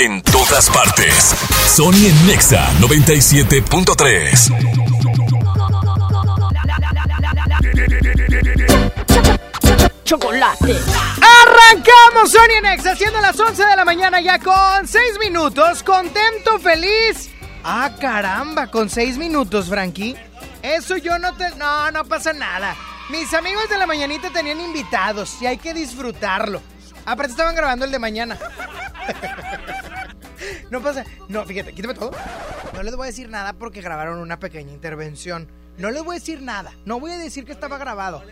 en todas partes. Sony en Nexa 97.3. Chocolate. Arrancamos Sony Nexa, siendo las 11 de la mañana ya con 6 minutos. Contento, feliz. Ah, caramba, con 6 minutos, Frankie. Eso yo no te... No, no pasa nada. Mis amigos de la mañanita tenían invitados y hay que disfrutarlo. Aparte estaban grabando el de mañana. no pasa... No, fíjate, quítame todo. No les voy a decir nada porque grabaron una pequeña intervención. No les voy a decir nada. No voy a decir que estaba grabado.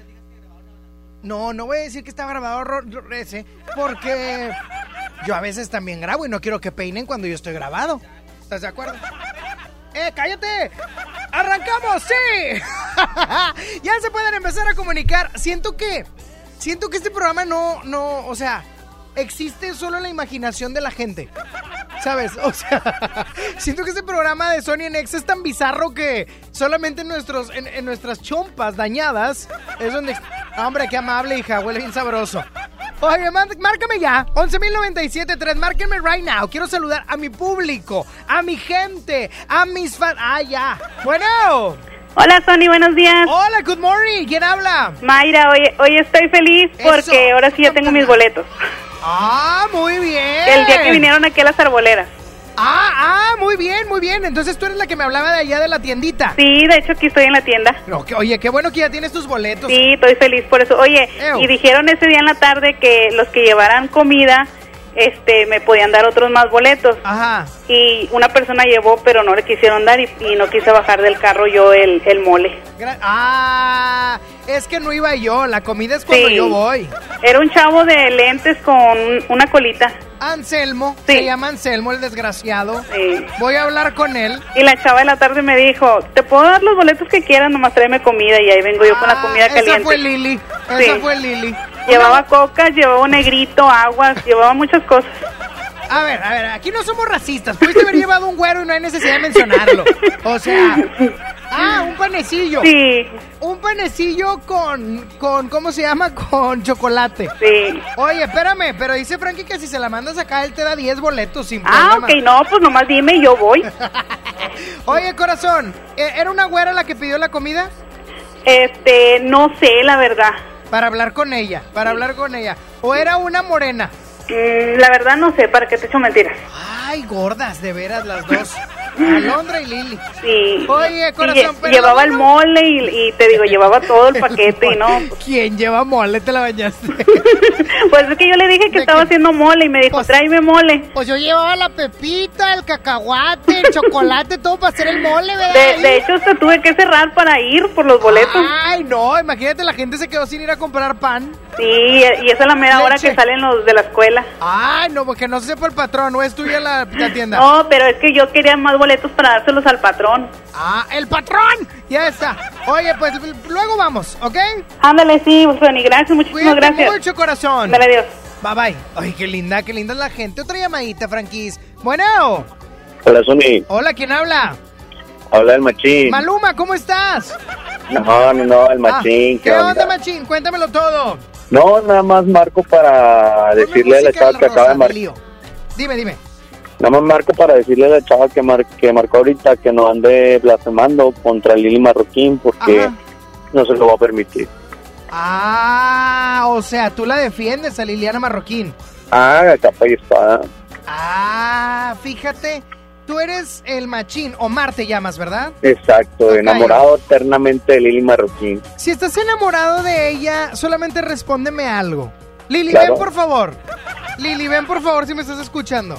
No, no voy a decir que estaba grabado ese porque yo a veces también grabo y no quiero que peinen cuando yo estoy grabado. ¿Estás de acuerdo? ¡Eh, cállate! ¡Arrancamos! ¡Sí! ya se pueden empezar a comunicar. Siento que. Siento que este programa no. no o sea, existe solo en la imaginación de la gente. ¿Sabes? O sea, siento que este programa de Sony Nex es tan bizarro que solamente en, nuestros, en, en nuestras chompas dañadas es donde... Hombre, qué amable, hija, huele bien sabroso. Oye, má- márcame ya, 11.097.3, márquenme right now. Quiero saludar a mi público, a mi gente, a mis fans. Ah, ya. Bueno. Hola, Sony, buenos días. Hola, good morning. ¿Quién habla? Mayra, hoy, hoy estoy feliz porque Eso. ahora sí ya tengo mis boletos. Ah, muy bien. El día que vinieron aquí a las arboleras. Ah, ah, muy bien, muy bien. Entonces tú eres la que me hablaba de allá de la tiendita. Sí, de hecho aquí estoy en la tienda. No, que- oye, qué bueno que ya tienes tus boletos. Sí, estoy feliz por eso. Oye, Ew. y dijeron ese día en la tarde que los que llevaran comida, este, me podían dar otros más boletos. Ajá. Y una persona llevó, pero no le quisieron dar y, y no quise bajar del carro yo el, el mole. Gra- ah, es que no iba yo. La comida es cuando Sí. yo voy. Era un chavo de lentes con una colita. Anselmo, Sí. se llama Anselmo, el desgraciado. Sí. Voy a hablar con él. Y la chava de la tarde me dijo, te puedo dar los boletos que quieras, nomás tráeme comida. Y ahí vengo yo con la Ah, comida caliente. Esa fue Lili. Esa fue Lili. Llevaba cocas, llevaba un negrito, aguas, llevaba muchas cosas. A ver, a ver, aquí no somos racistas. Pudiste haber llevado un güero y no hay necesidad de mencionarlo. O sea. Ah, un panecillo. Sí, Un panecillo con, con, ¿cómo se llama? Con chocolate. sí. Oye, espérame, pero dice Frankie que si se la mandas acá, él te da 10 boletos sin Ah, problema. ok, no, pues nomás dime y yo voy. Oye, corazón, ¿e- ¿era una güera la que pidió la comida? Este, no sé, la verdad. Para hablar con ella, para hablar con ella. ¿O era una morena? Mm, la verdad no sé, ¿para qué te echo mentiras? Ay, gordas, de veras las dos. Alondra y Lili. Sí. Oye, corazón, lle- pero llevaba el mole y, y te digo, llevaba todo el paquete y no. ¿Quién lleva mole? Te la bañaste. Pues es que yo le dije que ¿De estaba haciendo mole y me dijo, Pues- tráeme mole. Pues yo llevaba la pepita, el cacahuate, el chocolate, todo para hacer el mole, ¿verdad? De, de hecho, hasta tuve que cerrar para ir por los boletos. Ay, no, imagínate, la gente se quedó sin ir a comprar pan. Sí, y esa es la mera hora Leche. que salen los de la escuela. Ay, no, porque no se sepa el patrón, no es tuya la, la tienda. No, pero es que yo quería más boletos para dárselos al patrón. Ah, el patrón. Ya está. Oye, pues luego vamos, ¿ok? Ándale, sí, Sony, gracias, muchísimas Cuídate gracias. mucho, corazón. Dale, adiós. Bye bye. Ay, qué linda, qué linda es la gente. Otra llamadita, Franquis. Bueno. Hola, Sony. Hola, ¿quién habla? Habla el machín. Maluma, ¿cómo estás? No, no, no, el machín. Ah, ¿Qué onda, Machín? Cuéntamelo todo. No, nada más marco para decirle a la chava que acaba de marcar. Dime, dime. Nada más marco para decirle a la chava que, mar que marcó ahorita que no ande blasfemando contra Lili Marroquín porque Ajá. no se lo va a permitir. Ah, o sea, tú la defiendes a Liliana Marroquín. Ah, capa y espada. Ah, fíjate, tú eres el machín, Omar te llamas, ¿verdad? Exacto, enamorado eternamente de Lili Marroquín. Si estás enamorado de ella, solamente respóndeme algo. Lili, Claro. ven por favor. Lili, ven por favor si me estás escuchando.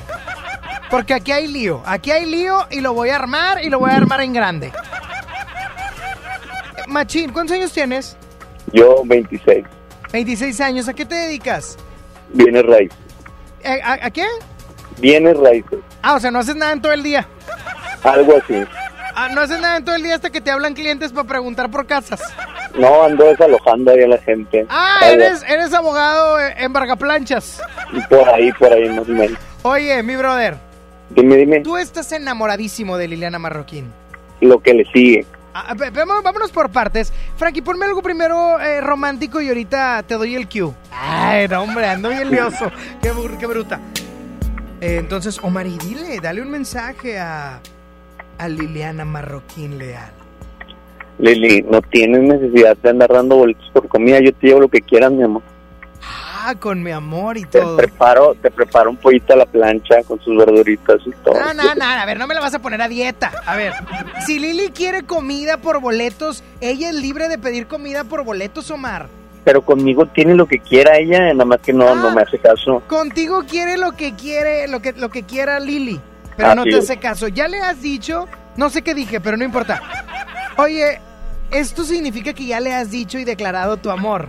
Porque aquí hay lío, aquí hay lío y lo voy a armar y lo voy a armar en grande. Machín, ¿cuántos años tienes? Yo, 26. 26 años, ¿a qué te dedicas? Bienes raíces. Eh, ¿A, a qué? Bienes raíces. Ah, o sea, no haces nada en todo el día. Algo así. Ah, no haces nada en todo el día hasta que te hablan clientes para preguntar por casas. No, ando desalojando ahí a la gente. Ah, Algo- eres, eres abogado eh, en Vargaplanchas. Por ahí, por ahí, más o menos. Oye, mi brother, Dime, dime, tú estás enamoradísimo de Liliana Marroquín. lo que le sigue. Ah, vámonos por partes. Frankie, ponme algo primero eh, romántico y ahorita te doy el cue. Ay, no, hombre, ando bien lioso. Qué, qué bruta. Eh, entonces, Omar, y dile, dale un mensaje a, a Liliana Marroquín Leal. Lili, no tienes necesidad de andar dando boletos por comida. Yo te llevo lo que quieras, mi amor. Ah, con mi amor y Te todo. preparo, te preparo un pollito a la plancha con sus verduritas y todo. No, no, no, a ver, no me la vas a poner a dieta. A ver, si Lili quiere comida por boletos, ella es libre de pedir comida por boletos, Omar. Pero conmigo tiene lo que quiera ella, nada más que no, Ah. no me hace caso. Contigo quiere lo que quiere, lo que, lo que quiera Lili, pero no te es. hace caso. Ya le has dicho, no sé qué dije, pero no importa. Oye, esto significa que ya le has dicho y declarado tu amor.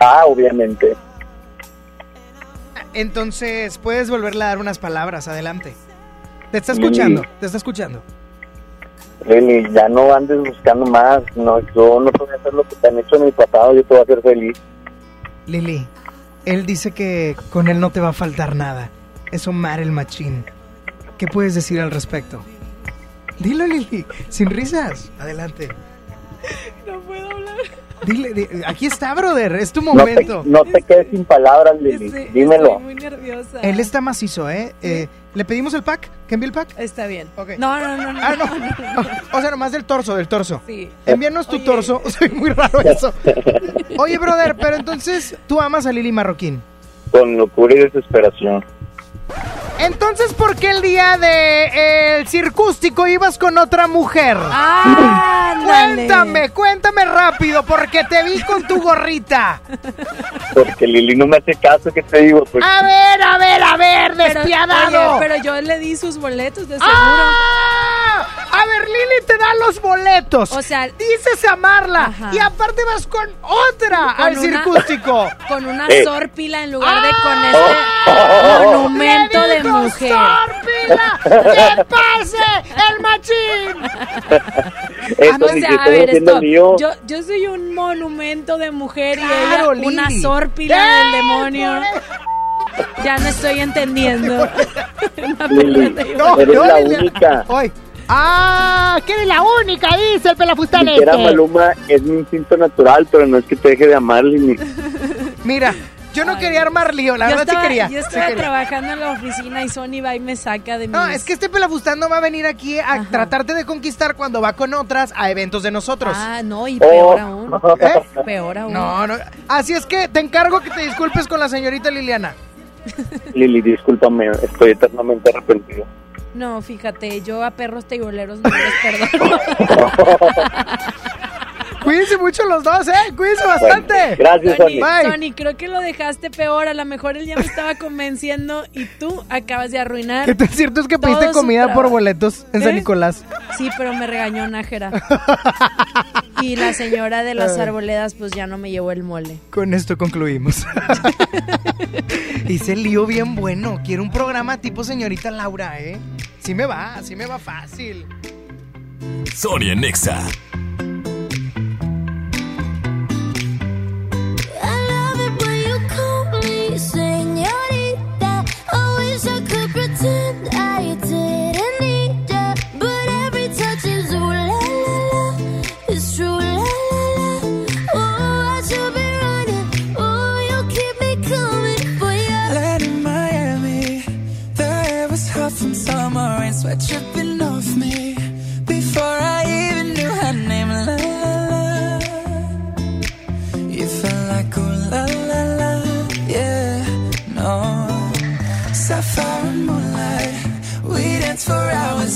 Ah, obviamente. Entonces, puedes volverle a dar unas palabras, adelante. Te está escuchando, te está escuchando. Lili, ya no andes buscando más. No, yo no te voy a hacer lo que te han hecho en el pasado. Yo te voy a hacer feliz. Lili, él dice que con él no te va a faltar nada. Es Omar el machín. ¿Qué puedes decir al respecto? Dilo, Lili, sin risas. Adelante. No puedo hablar. Dile, di- aquí está, brother, es tu No te, momento. no te quedes sin palabras, Lili. Estoy, Dímelo. estoy muy nerviosa. Él está macizo, ¿eh? Eh, ¿Le pedimos el pack? ¿Que envíe el pack? Está bien. No, no, no, no. Ah, no. O sea, nomás del torso, del torso. Sí. Envíanos tu Oye. torso. Soy muy raro eso. Oye, brother, pero entonces tú amas a Lili Marroquín. Con locura y desesperación. Entonces, ¿por qué el día de eh, el circústico ibas con otra mujer? Ah, Cuéntame, cuéntame rápido, porque te vi con tu gorrita. Porque Lili no me hace caso, que te digo? Pues, A ver, a ver, a ver, Pero, despiadado. oye, pero yo le di sus boletos de seguro. ¡Ah! A ver, Lili te da los boletos. O sea, dices amarla Ajá. y aparte vas con otra Con al una- circústico. con una Eh. sórpila en lugar de ¡Ah! con este monumento ¡Le de mujer. ¡Que pase el machín! eso O sea, que a estoy ver, stop. mío. Yo, yo soy un monumento de mujer y ella una Lili. sórpila ¡Eh, del demonio. Ya no estoy entendiendo. Lili, No, eres no, la Lili- única. Hoy. ¡Ah! ¡Que eres la única! Dice el pelafustán Si era. Maluma, es mi instinto natural, pero no es que te deje de amar, Lili. Mira, yo no Ay, quería armar lío, la yo verdad estaba, sí quería. yo sí estaba quería. trabajando en la oficina y Sony va y me saca de mi. No, es que este pelafustán no va a venir aquí a Ajá. tratarte de conquistar cuando va con otras a eventos de nosotros. Ah, no, y Oh. peor aún. ¿Eh? Peor aún. No, no. Así es que te encargo que te disculpes con la señorita Liliana. Lili, discúlpame, estoy eternamente arrepentido. No, fíjate, yo a perros teiboleros no les perdono. Cuídense mucho los dos, ¿eh? Cuídense bastante. Gracias, Tony. Tony, creo que lo dejaste peor. A lo mejor él ya me estaba convenciendo y tú acabas de arruinar. Tan cierto es que pediste comida por boletos en San ¿Eh? Nicolás. Sí, pero me regañó Nájera. Y la señora de las arboledas, pues ya no me llevó el mole. Con esto concluimos. Hice el lío bien bueno. Quiero un programa tipo señorita Laura, ¿eh? Sí me va, sí me va fácil. Sonia Nexa. Pretend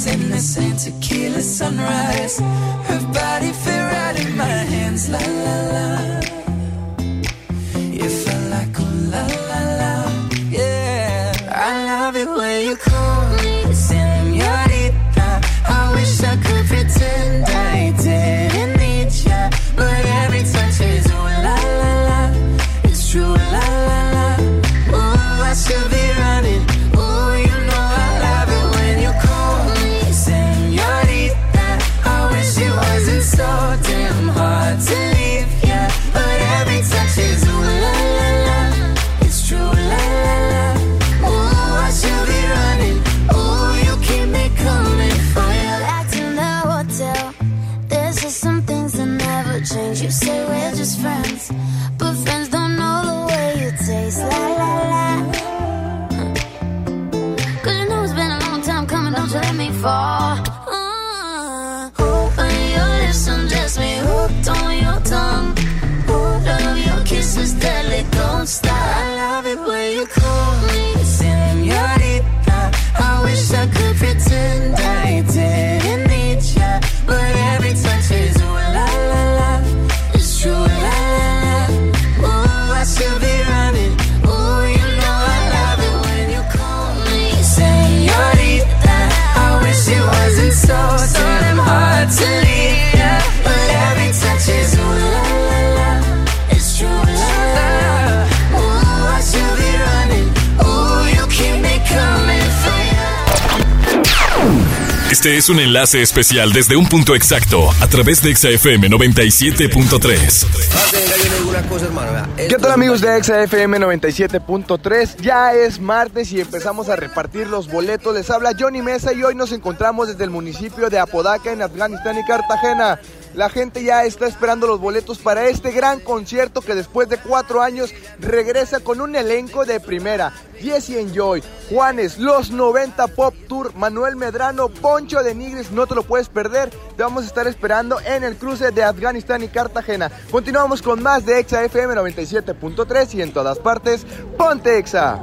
the same tequila sunrise. Her body fit right in my hands, la la la. You felt like ooh la la la, yeah. I love it when you call Este es un enlace especial desde un punto exacto a través de ExaFM 97.3. ¿Qué tal amigos de ExaFM 97.3? Ya es martes y empezamos a repartir los boletos. Les habla Johnny Mesa y hoy nos encontramos desde el municipio de Apodaca en Afganistán y Cartagena. La gente ya está esperando los boletos para este gran concierto que después de cuatro años regresa con un elenco de primera. Jesse Enjoy, Juanes, Los 90 Pop Tour, Manuel Medrano, Poncho de Nigris, no te lo puedes perder. Te vamos a estar esperando en el cruce de Afganistán y Cartagena. Continuamos con más de Exa FM 97.3 y en todas partes, ponte Exa.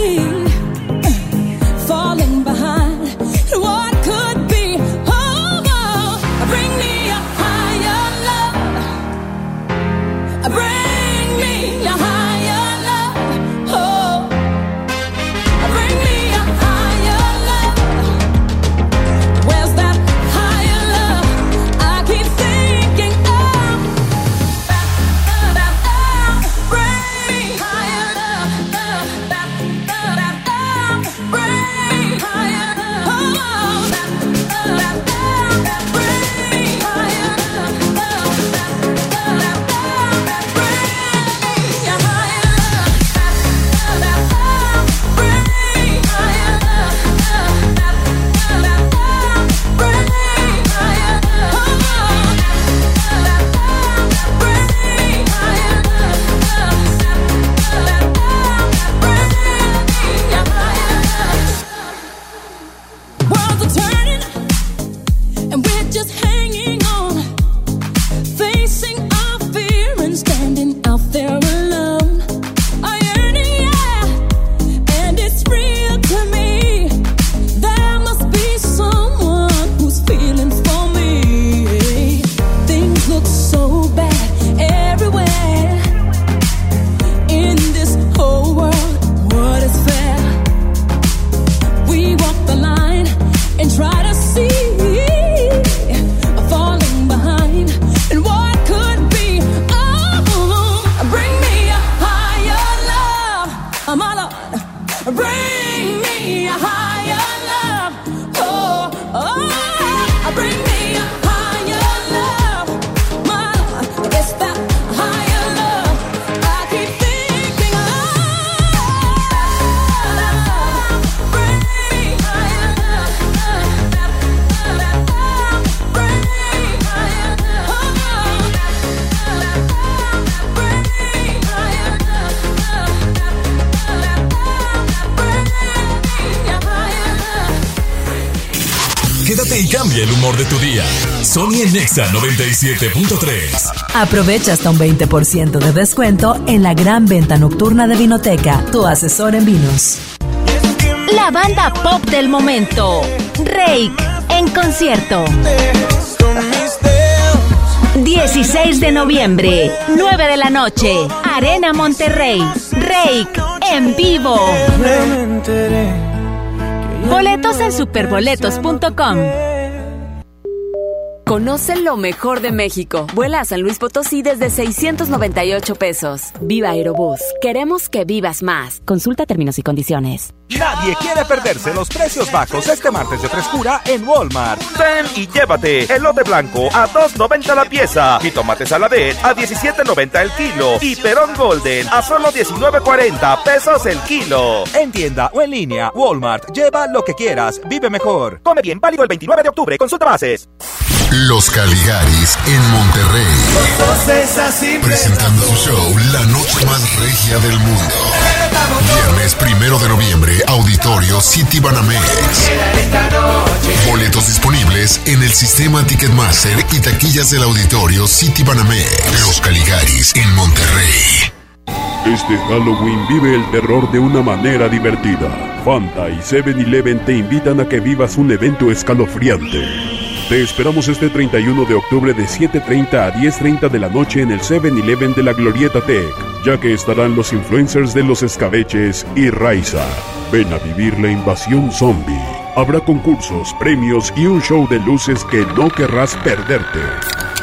en Nexa 97.3. Aprovecha hasta un 20% de descuento en la gran venta nocturna de Vinoteca, tu asesor en vinos. La banda pop del momento, Rake, en concierto. 16 de noviembre, 9 de la noche, Arena Monterrey, Rake, en vivo. Boletos en superboletos.com. Conoce lo mejor de México. Vuela a San Luis Potosí desde 698 pesos. Viva Aerobús. Queremos que vivas más. Consulta términos y condiciones. Nadie quiere perderse los precios bajos este martes de frescura en Walmart. Ven y llévate elote blanco a 2.90 la pieza y tomate saladet a 17.90 el kilo y perón golden a solo 19.40 pesos el kilo. En tienda o en línea, Walmart. Lleva lo que quieras, vive mejor. Come bien, válido el 29 de octubre. Consulta bases. Los Caligaris en Monterrey. Presentando su show La Noche Más Regia del Mundo. Viernes primero de noviembre, Auditorio City Banamex. Boletos disponibles en el sistema Ticketmaster y taquillas del Auditorio City Banamex. Los Caligaris en Monterrey. Este Halloween vive el terror de una manera divertida. Fanta y 7-Eleven te invitan a que vivas un evento escalofriante. Te esperamos este 31 de octubre de 7.30 a 10.30 de la noche en el 7-Eleven de la Glorieta Tech, ya que estarán los influencers de los escabeches y Raiza. Ven a vivir la invasión zombie. Habrá concursos, premios y un show de luces que no querrás perderte.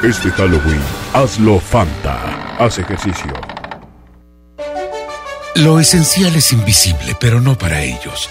Este Halloween, hazlo Fanta. Haz ejercicio. Lo esencial es invisible, pero no para ellos.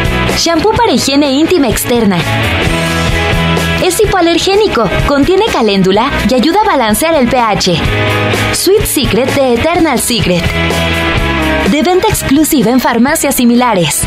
Shampoo para higiene íntima externa. Es hipoalergénico, contiene caléndula y ayuda a balancear el pH. Sweet Secret de Eternal Secret. De venta exclusiva en farmacias similares.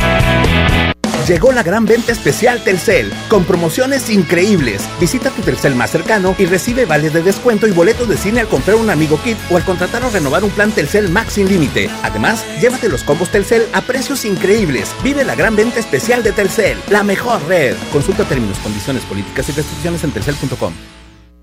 Llegó la gran venta especial Telcel, con promociones increíbles. Visita tu Telcel más cercano y recibe vales de descuento y boletos de cine al comprar un amigo kit o al contratar o renovar un plan Telcel Max sin límite. Además, llévate los combos Telcel a precios increíbles. Vive la gran venta especial de Telcel, la mejor red. Consulta términos, condiciones, políticas y restricciones en telcel.com.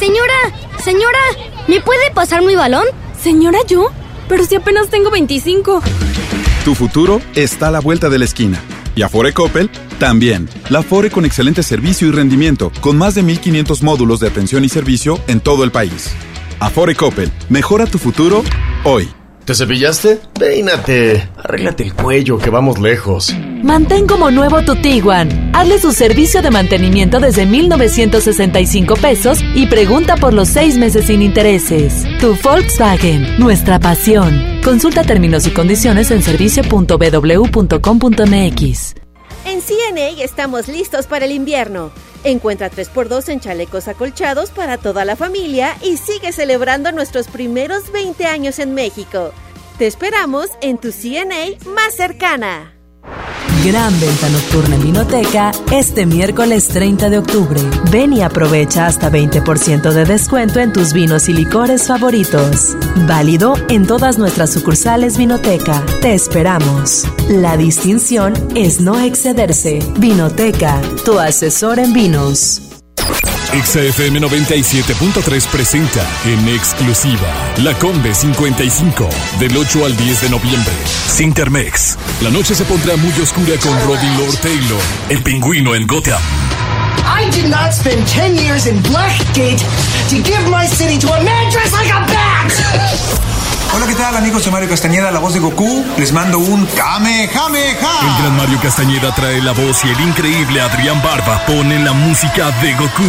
Señora, señora, ¿me puede pasar mi balón? Señora, ¿yo? Pero si apenas tengo 25. Tu futuro está a la vuelta de la esquina. Y Afore Coppel también. La Afore con excelente servicio y rendimiento, con más de 1500 módulos de atención y servicio en todo el país. Afore Coppel, mejora tu futuro hoy. ¿Te cepillaste? Peínate. Arréglate el cuello, que vamos lejos. Mantén como nuevo tu Tiguan. Hazle su servicio de mantenimiento desde 1,965 pesos y pregunta por los seis meses sin intereses. Tu Volkswagen, nuestra pasión. Consulta términos y condiciones en servicio.bw.com.mx. En CNA estamos listos para el invierno. Encuentra 3x2 en chalecos acolchados para toda la familia y sigue celebrando nuestros primeros 20 años en México. Te esperamos en tu CNA más cercana. Gran venta nocturna en Vinoteca este miércoles 30 de octubre. Ven y aprovecha hasta 20% de descuento en tus vinos y licores favoritos. Válido en todas nuestras sucursales Vinoteca. Te esperamos. La distinción es no excederse. Vinoteca, tu asesor en vinos. XFM 97.3 presenta en exclusiva La Combe 55 del 8 al 10 de noviembre. Sintermex. La noche se pondrá muy oscura con Robin Lord Taylor, el pingüino en Gotham. I did not spend 10 years in Blackgate to give my city to a man dressed like a bat! Hola, ¿qué tal amigos? Soy Mario Castañeda, la voz de Goku. Les mando un Kamehameha. El gran Mario Castañeda trae la voz y el increíble Adrián Barba pone la música de Goku.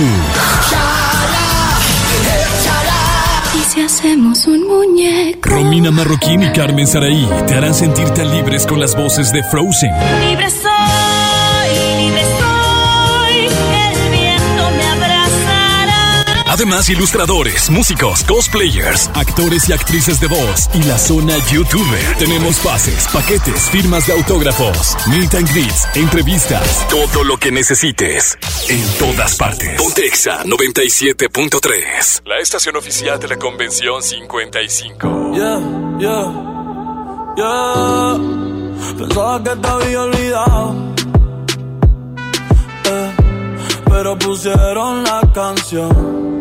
¿Y si hacemos un muñeco? Romina Marroquín y Carmen Saraí te harán sentir tan libres con las voces de Frozen. Libre soy, Además, ilustradores, músicos, cosplayers, actores y actrices de voz y la zona YouTuber. Tenemos pases, paquetes, firmas de autógrafos, meet and greets, entrevistas, todo lo que necesites. En todas partes. Pontexa 97.3. La estación oficial de la Convención 55. Yeah, yeah, yeah. Pensaba que te había olvidado. Eh, pero pusieron la canción.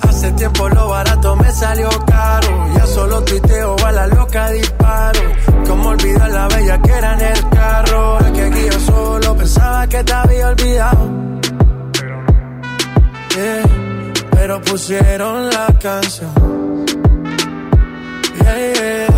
Hace tiempo lo barato me salió caro. Ya solo tuiteo a la loca disparo. Como olvidar la bella que era en el carro. Ahora que aquí yo solo pensaba que te había olvidado. Yeah, pero pusieron la canción. Yeah, yeah.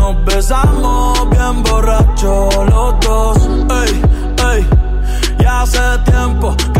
nos besamos bien borracho los dos. Ey, ey, ya hace tiempo que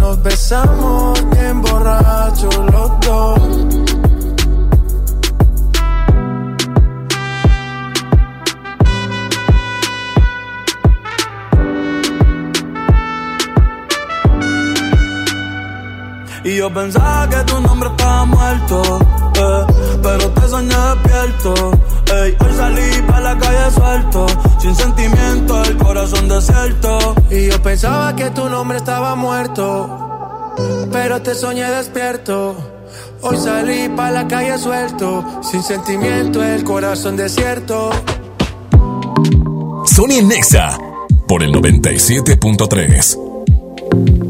nos besamos bien borrachos los dos. Y yo pensaba que tu nombre estaba muerto, eh, pero te soñé despierto. Ey, hoy salí pa' la calle suelto, sin sentimiento, el corazón desierto. Y yo pensaba que tu nombre estaba muerto, pero te soñé despierto. Hoy salí pa' la calle suelto, sin sentimiento, el corazón desierto. Sony Nexa por el 97.3.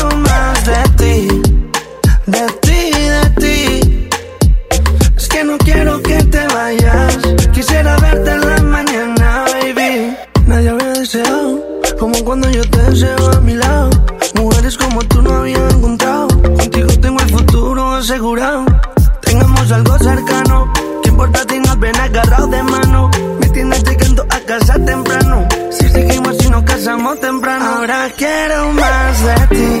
Ahora quiero más de ti.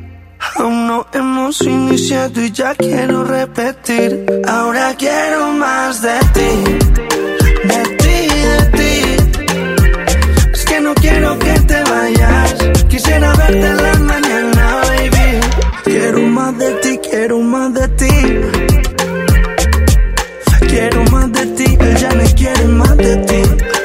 Aún no hemos iniciado y ya quiero repetir. Ahora quiero más de ti, de ti, de ti. Es que no quiero que te vayas. Quisiera verte en la mañana, baby. Quiero más de ti, quiero más de ti. Quiero más de ti, él ya me quiere más de ti.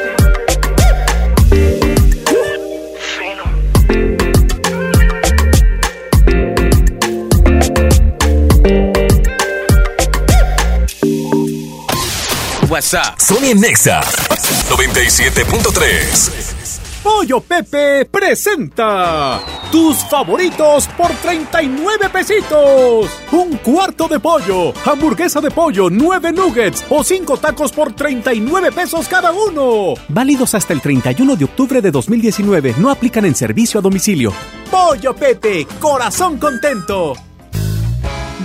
WhatsApp. Sony Nexa 97.3. Pollo Pepe presenta tus favoritos por 39 pesitos. Un cuarto de pollo, hamburguesa de pollo, 9 nuggets o 5 tacos por 39 pesos cada uno. Válidos hasta el 31 de octubre de 2019. No aplican en servicio a domicilio. Pollo Pepe, corazón contento.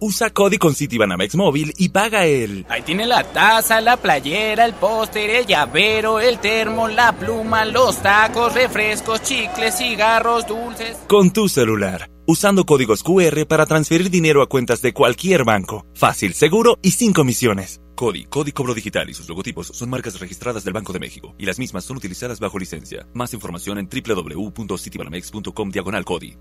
Usa Cody con Citibanamex Móvil y paga el... Ahí tiene la taza, la playera, el póster, el llavero, el termo, la pluma, los tacos, refrescos, chicles, cigarros, dulces. Con tu celular. Usando códigos QR para transferir dinero a cuentas de cualquier banco. Fácil, seguro y sin comisiones. Cody, Cody Cobro Digital y sus logotipos son marcas registradas del Banco de México y las mismas son utilizadas bajo licencia. Más información en www.citibanamex.com diagonal Cody.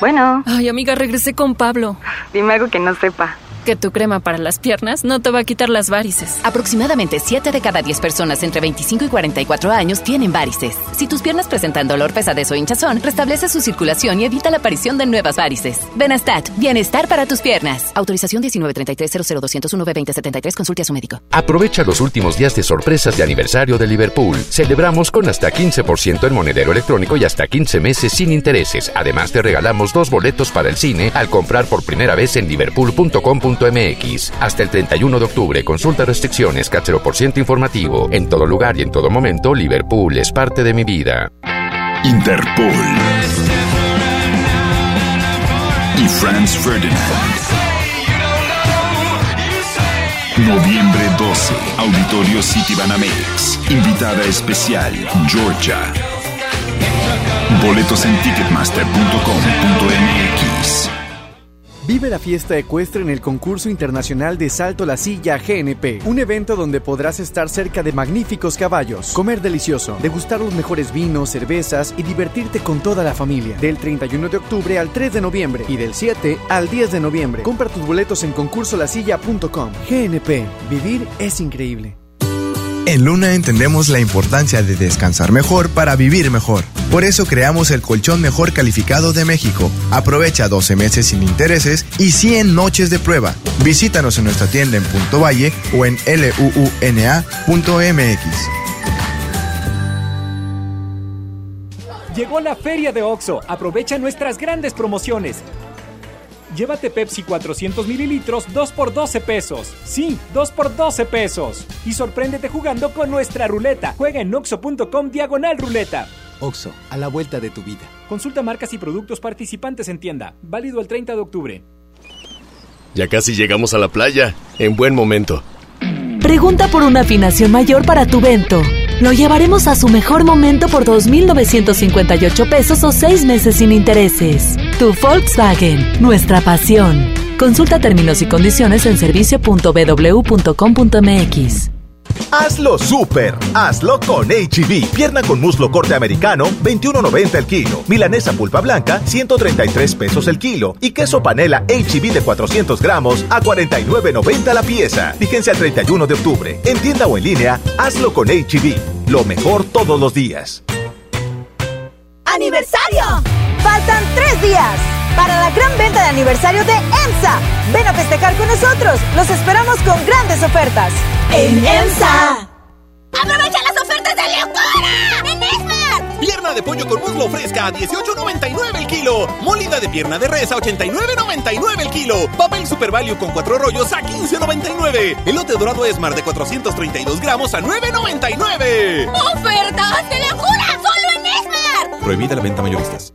Bueno. Ay, amiga, regresé con Pablo. Dime algo que no sepa. Que tu crema para las piernas no te va a quitar las varices. Aproximadamente 7 de cada 10 personas entre 25 y 44 años tienen varices. Si tus piernas presentan dolor, pesadez o hinchazón, restablece su circulación y evita la aparición de nuevas varices. Benastat, bienestar para tus piernas. Autorización 1933-00201-B2073. Consulte a su médico. Aprovecha los últimos días de sorpresas de aniversario de Liverpool. Celebramos con hasta 15% en monedero electrónico y hasta 15 meses sin intereses. Además, te regalamos dos boletos para el cine al comprar por primera vez en Hasta el 31 de octubre, consulta restricciones, por ciento informativo. En todo lugar y en todo momento, Liverpool es parte de mi vida. Interpol. Y Franz Ferdinand. Noviembre 12, Auditorio City Banamex. Invitada especial, Georgia. Boletos en ticketmaster.com.mx. Vive la fiesta ecuestre en el concurso internacional de Salto la Silla GNP, un evento donde podrás estar cerca de magníficos caballos, comer delicioso, degustar los mejores vinos, cervezas y divertirte con toda la familia. Del 31 de octubre al 3 de noviembre y del 7 al 10 de noviembre. Compra tus boletos en concursolasilla.com. GNP, vivir es increíble. En Luna entendemos la importancia de descansar mejor para vivir mejor. Por eso creamos el colchón mejor calificado de México. Aprovecha 12 meses sin intereses y 100 noches de prueba. Visítanos en nuestra tienda en Punto Valle o en luuna.mx. Llegó la feria de OXO. Aprovecha nuestras grandes promociones. Llévate Pepsi 400 mililitros 2 por 12 pesos. Sí, 2 por 12 pesos. Y sorpréndete jugando con nuestra ruleta. Juega en oxo.com diagonal ruleta. OXO, a la vuelta de tu vida. Consulta marcas y productos participantes en tienda. Válido el 30 de octubre. Ya casi llegamos a la playa. En buen momento. Pregunta por una afinación mayor para tu vento. Lo llevaremos a su mejor momento por 2.958 pesos o 6 meses sin intereses. Tu Volkswagen, nuestra pasión. Consulta términos y condiciones en servicio.bw.com.mx. Hazlo super, hazlo con HB. Pierna con muslo corte americano, 21.90 el kilo. Milanesa pulpa blanca, 133 pesos el kilo. Y queso panela HB de 400 gramos a 49.90 la pieza. Fíjense al 31 de octubre. En tienda o en línea, hazlo con HB. Lo mejor todos los días. ¡Aniversario! Faltan tres días para la gran venta de aniversario de EMSA. Ven a festejar con nosotros. Los esperamos con grandes ofertas. En EMSA. ¡Aprovecha las ofertas de locura! ¡En Esmar! Pierna de pollo con muslo fresca a 18.99 el kilo. Molida de pierna de res a 89.99 el kilo. Papel Super Value con cuatro rollos a 15.99. Elote dorado Esmar de 432 gramos a 9.99. ¡Ofertas de locura! ¡Solo en Esmar! Prohibida la venta mayoristas.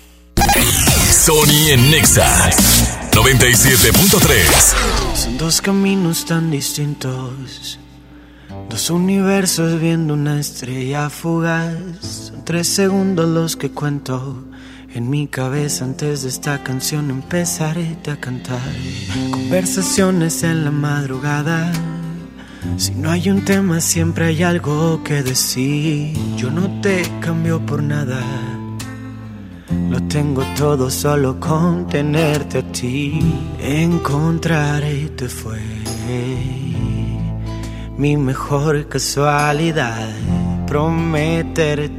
Sony en Nexa 97.3. Son dos caminos tan distintos. Dos universos viendo una estrella fugaz. Son tres segundos los que cuento. En mi cabeza antes de esta canción empezaré a cantar. Conversaciones en la madrugada. Si no hay un tema siempre hay algo que decir. Yo no te cambio por nada. Lo tengo todo solo con tenerte a ti. Encontrarte fue mi mejor casualidad. Prometerte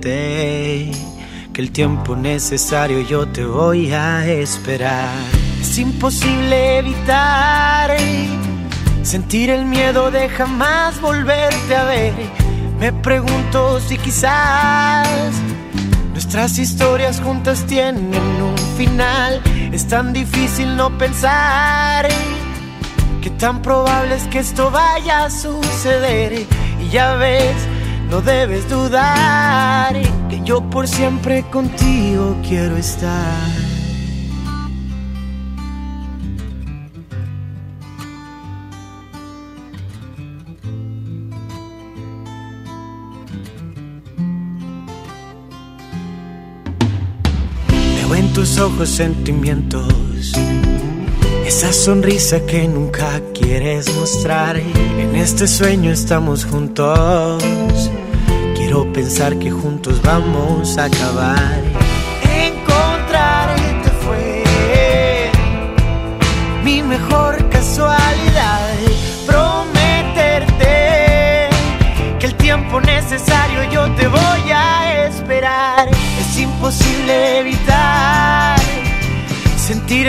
que el tiempo necesario yo te voy a esperar. Es imposible evitar sentir el miedo de jamás volverte a ver. Me pregunto si quizás Nuestras historias juntas tienen un final. Es tan difícil no pensar que tan probable es que esto vaya a suceder. Y ya ves, no debes dudar que yo por siempre contigo quiero estar. En tus ojos sentimientos. Esa sonrisa que nunca quieres mostrar. En este sueño estamos juntos. Quiero pensar que juntos vamos a acabar.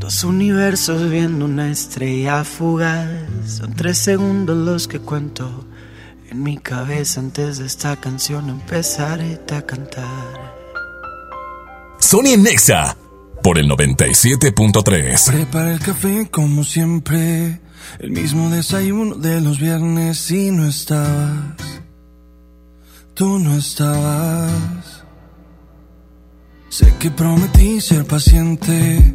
Dos universos viendo una estrella fugaz. Son tres segundos los que cuento. En mi cabeza antes de esta canción empezaré a cantar. Sony Nexa por el 97.3. Prepara el café como siempre. El mismo desayuno de los viernes y no estabas. Tú no estabas. Sé que prometí ser paciente,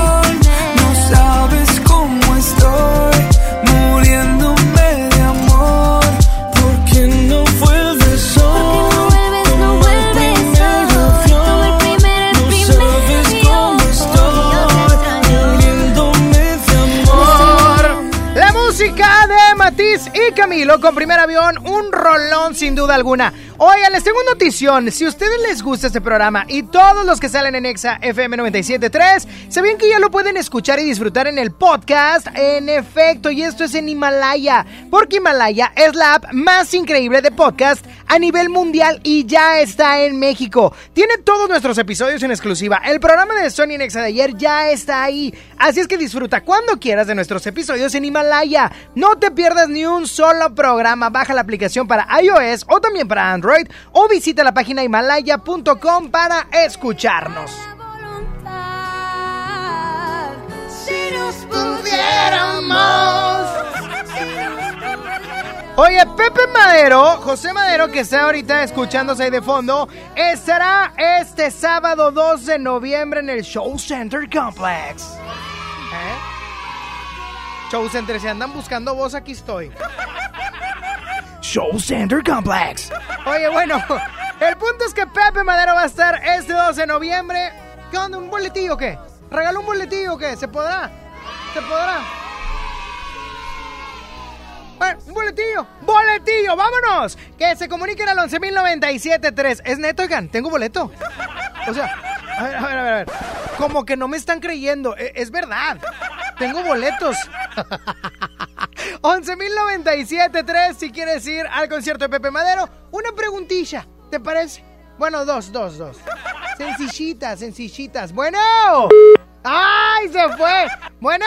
Camilo con primer avión, un rolón sin duda alguna. Oigan, les tengo notición. Si a ustedes les gusta este programa y todos los que salen en Exa FM 97.3, ¿sabían que ya lo pueden escuchar y disfrutar en el podcast? En efecto, y esto es en Himalaya. Porque Himalaya es la app más increíble de podcast a nivel mundial y ya está en México. Tiene todos nuestros episodios en exclusiva. El programa de Sony en Exa de ayer ya está ahí. Así es que disfruta cuando quieras de nuestros episodios en Himalaya. No te pierdas ni un solo programa. Baja la aplicación para iOS o también para Android o visita la página himalaya.com para escucharnos. Si nos pudiéramos. Oye, Pepe Madero, José Madero, que está ahorita escuchándose ahí de fondo, estará este sábado 2 de noviembre en el Show Center Complex. ¿Eh? Show Center, si andan buscando voz, aquí estoy. Show Center Complex. Oye, bueno, el punto es que Pepe Madero va a estar este 2 de noviembre. ¿Qué onda? ¿Un boletillo o qué? ¿Regaló un boletillo o qué? ¿Se podrá? ¿Se podrá? Bueno, un boletillo. ¡Boletillo! ¡Vámonos! Que se comuniquen al 11.097.3. Es neto, oigan, tengo boleto. O sea, a ver, a ver, a ver. Como que no me están creyendo. E- Es verdad. Tengo boletos. 11.097.3 si quieres ir al concierto de Pepe Madero. Una preguntilla, ¿te parece? Bueno, dos, dos, dos. Sencillitas, sencillitas. Bueno. ¡Ay, se fue! Bueno.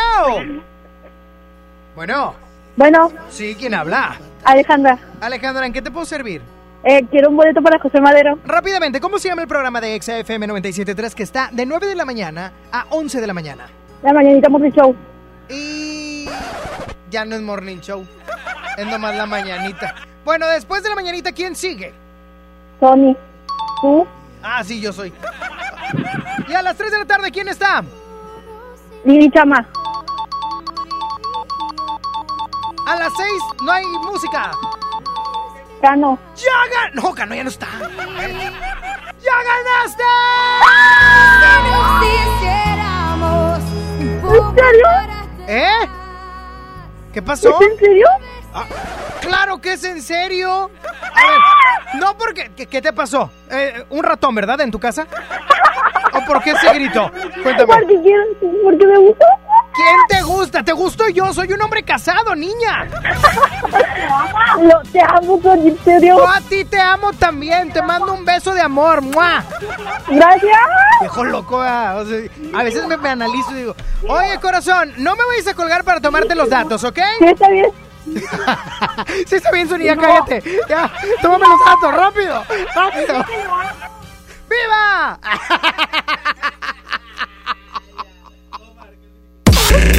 Bueno. Bueno, Sí, ¿quién habla? Alejandra, Alejandra, ¿en qué te puedo servir? Eh, quiero un boleto para José Madero. Rápidamente, ¿cómo se llama el programa de XFM 97.3 que está de 9 de la mañana a 11 de la mañana? La mañanita Morning Show. Y ya no es morning show, es nomás la mañanita. Bueno, después de la mañanita, ¿quién sigue? Tony. ¿Tú? Ah, sí, yo soy. Y a las 3 de la tarde, ¿quién está? Lili Chama. A las 6 no hay música. Cano. ¡Ya gan... No, Cano ya no está. ¡Ya ganaste! ¿En serio? ¿Eh? ¿Qué pasó? ¿Es en serio? Ah, claro que es en serio. A ver, no porque... ¿Qué, qué te pasó? Eh, ¿Un ratón, verdad, en tu casa? ¿O por qué ese grito? Cuéntame. Porque quiero, porque me gusta. ¿Quién te gusta? ¿Te gusto yo? Soy un hombre casado, niña. Lo, te amo, Sony, en serio. Yo a ti te amo también. Te mando un beso de amor. ¡Mua! Gracias. Viejo loco, ah, o sea, a veces me, me analizo y digo, oye, corazón, no me vayas a colgar para tomarte los datos, ¿ok? Sí, está bien. sí, está bien, Sonia, cállate. Ya, tómame los datos, rápido, rápido. ¡Viva!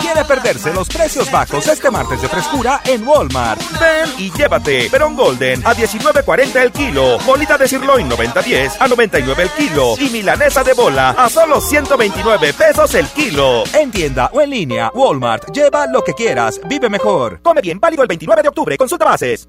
Quiere perderse los precios bajos este martes de frescura en Walmart. Ven y llévate Perón Golden a 19.40 el kilo, bolita de sirloin 90.10 a 99 el kilo y milanesa de bola a solo 129 pesos el kilo. En tienda o en línea, Walmart. Lleva lo que quieras, vive mejor. Come bien, válido el 29 de octubre. Consulta bases.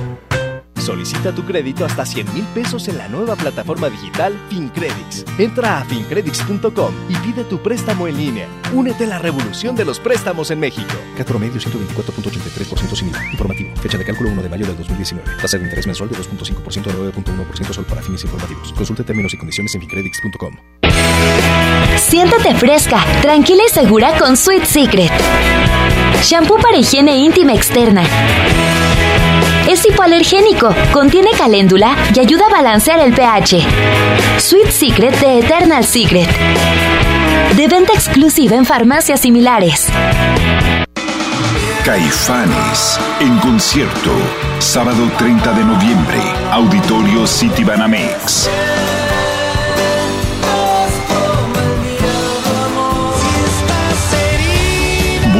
Solicita tu crédito hasta 100 mil pesos en la nueva plataforma digital FinCredits. Entra a fincredits.com y pide tu préstamo en línea. Únete a la revolución de los préstamos en México. Cat promedio 124.83% sin IVA. Informativo. Fecha de cálculo 1 de mayo del 2019. Tasa de interés mensual de 2.5% a 9.1% solo para fines informativos. Consulte términos y condiciones en fincredits.com. Siéntate fresca, tranquila y segura con Sweet Secret. Shampoo para higiene íntima externa. Es hipoalergénico, contiene caléndula y ayuda a balancear el pH. Sweet Secret de Eternal Secret. De venta exclusiva en farmacias similares. Caifanes en concierto. Sábado 30 de noviembre. Auditorio City Banamex.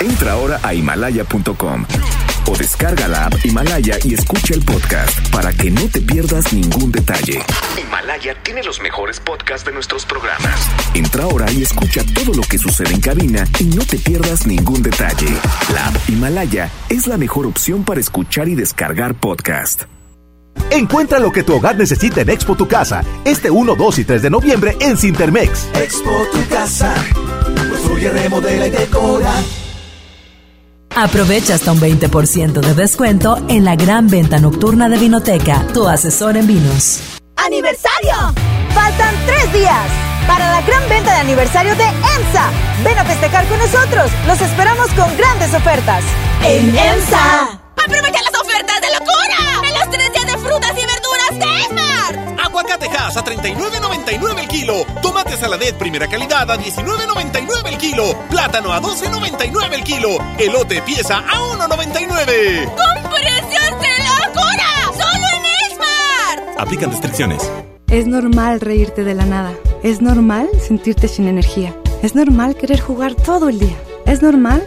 Entra ahora a himalaya.com o descarga la app Himalaya y escucha el podcast para que no te pierdas ningún detalle. Himalaya tiene los mejores podcasts de nuestros programas. Entra ahora y escucha todo lo que sucede en cabina y no te pierdas ningún detalle. La app Himalaya es la mejor opción para escuchar y descargar podcast. Encuentra lo que tu hogar necesita en Expo Tu Casa, este 1, 2 y 3 de noviembre en Cintermex. Expo tu casa, construye, remodela y decora. Aprovecha hasta un 20% de descuento en la gran venta nocturna de Vinoteca, tu asesor en vinos. ¡Aniversario! Faltan tres días para la gran venta de aniversario de EMSA. Ven a festejar con nosotros. Los esperamos con grandes ofertas. En EMSA. ¡Aprovecha las ofertas de locura! ¡En los tres días de frutas y verduras de! Aguacatejas a 39.99 el kilo. Tomate saladet primera calidad a 19.99 el kilo. Plátano a 12.99 el kilo. Elote pieza a 1.99. ¡Con precios de locura! ¡Solo en Esmar! Aplican restricciones. Es normal reírte de la nada. Es normal sentirte sin energía. Es normal querer jugar todo el día. Es normal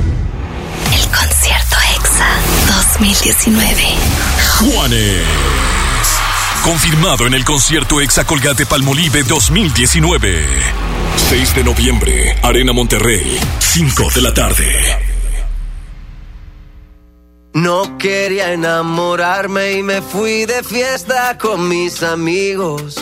2019. Juanes. Confirmado en el concierto Exa Colgate Palmolive 2019. 6 de noviembre, Arena Monterrey, 5 de la tarde. No quería enamorarme y me fui de fiesta con mis amigos.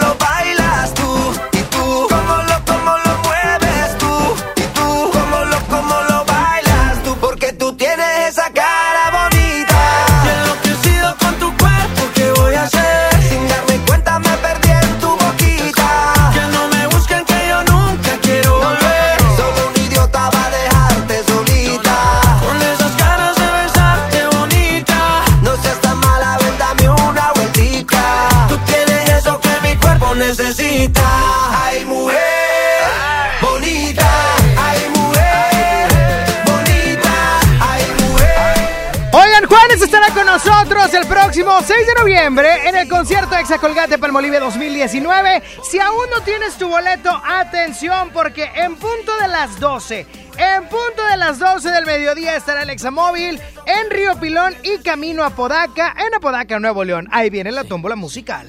nosotros el próximo 6 de noviembre en el concierto Exa Colgate Palmolive 2019. Si aún no tienes tu boleto, atención porque en punto de las 12, en punto de las 12 del mediodía estará el Examóvil en Río Pilón y camino a Podaca, en Apodaca, Nuevo León. Ahí viene la tómbola musical.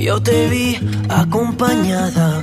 Yo te vi acompañada,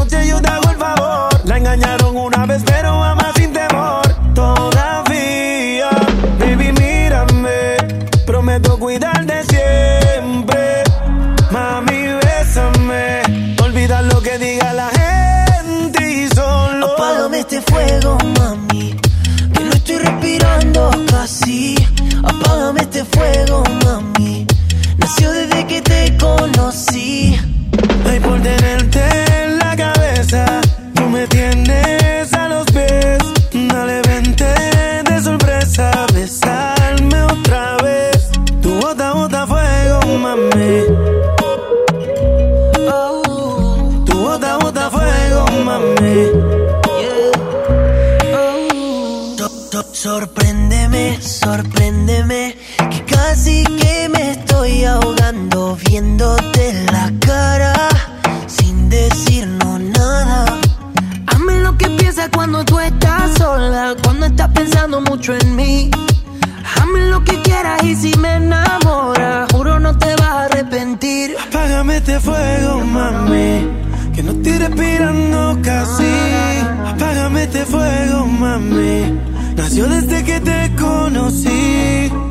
viéndote la cara sin decirnos nada. Hazme lo que piensas cuando tú estás sola, cuando estás pensando mucho en mí. Hazme lo que quieras y si me enamoras, juro no te vas a arrepentir. Apágame este fuego, mami, que no estoy respirando casi. Apágame este fuego, mami, nació desde que te conocí.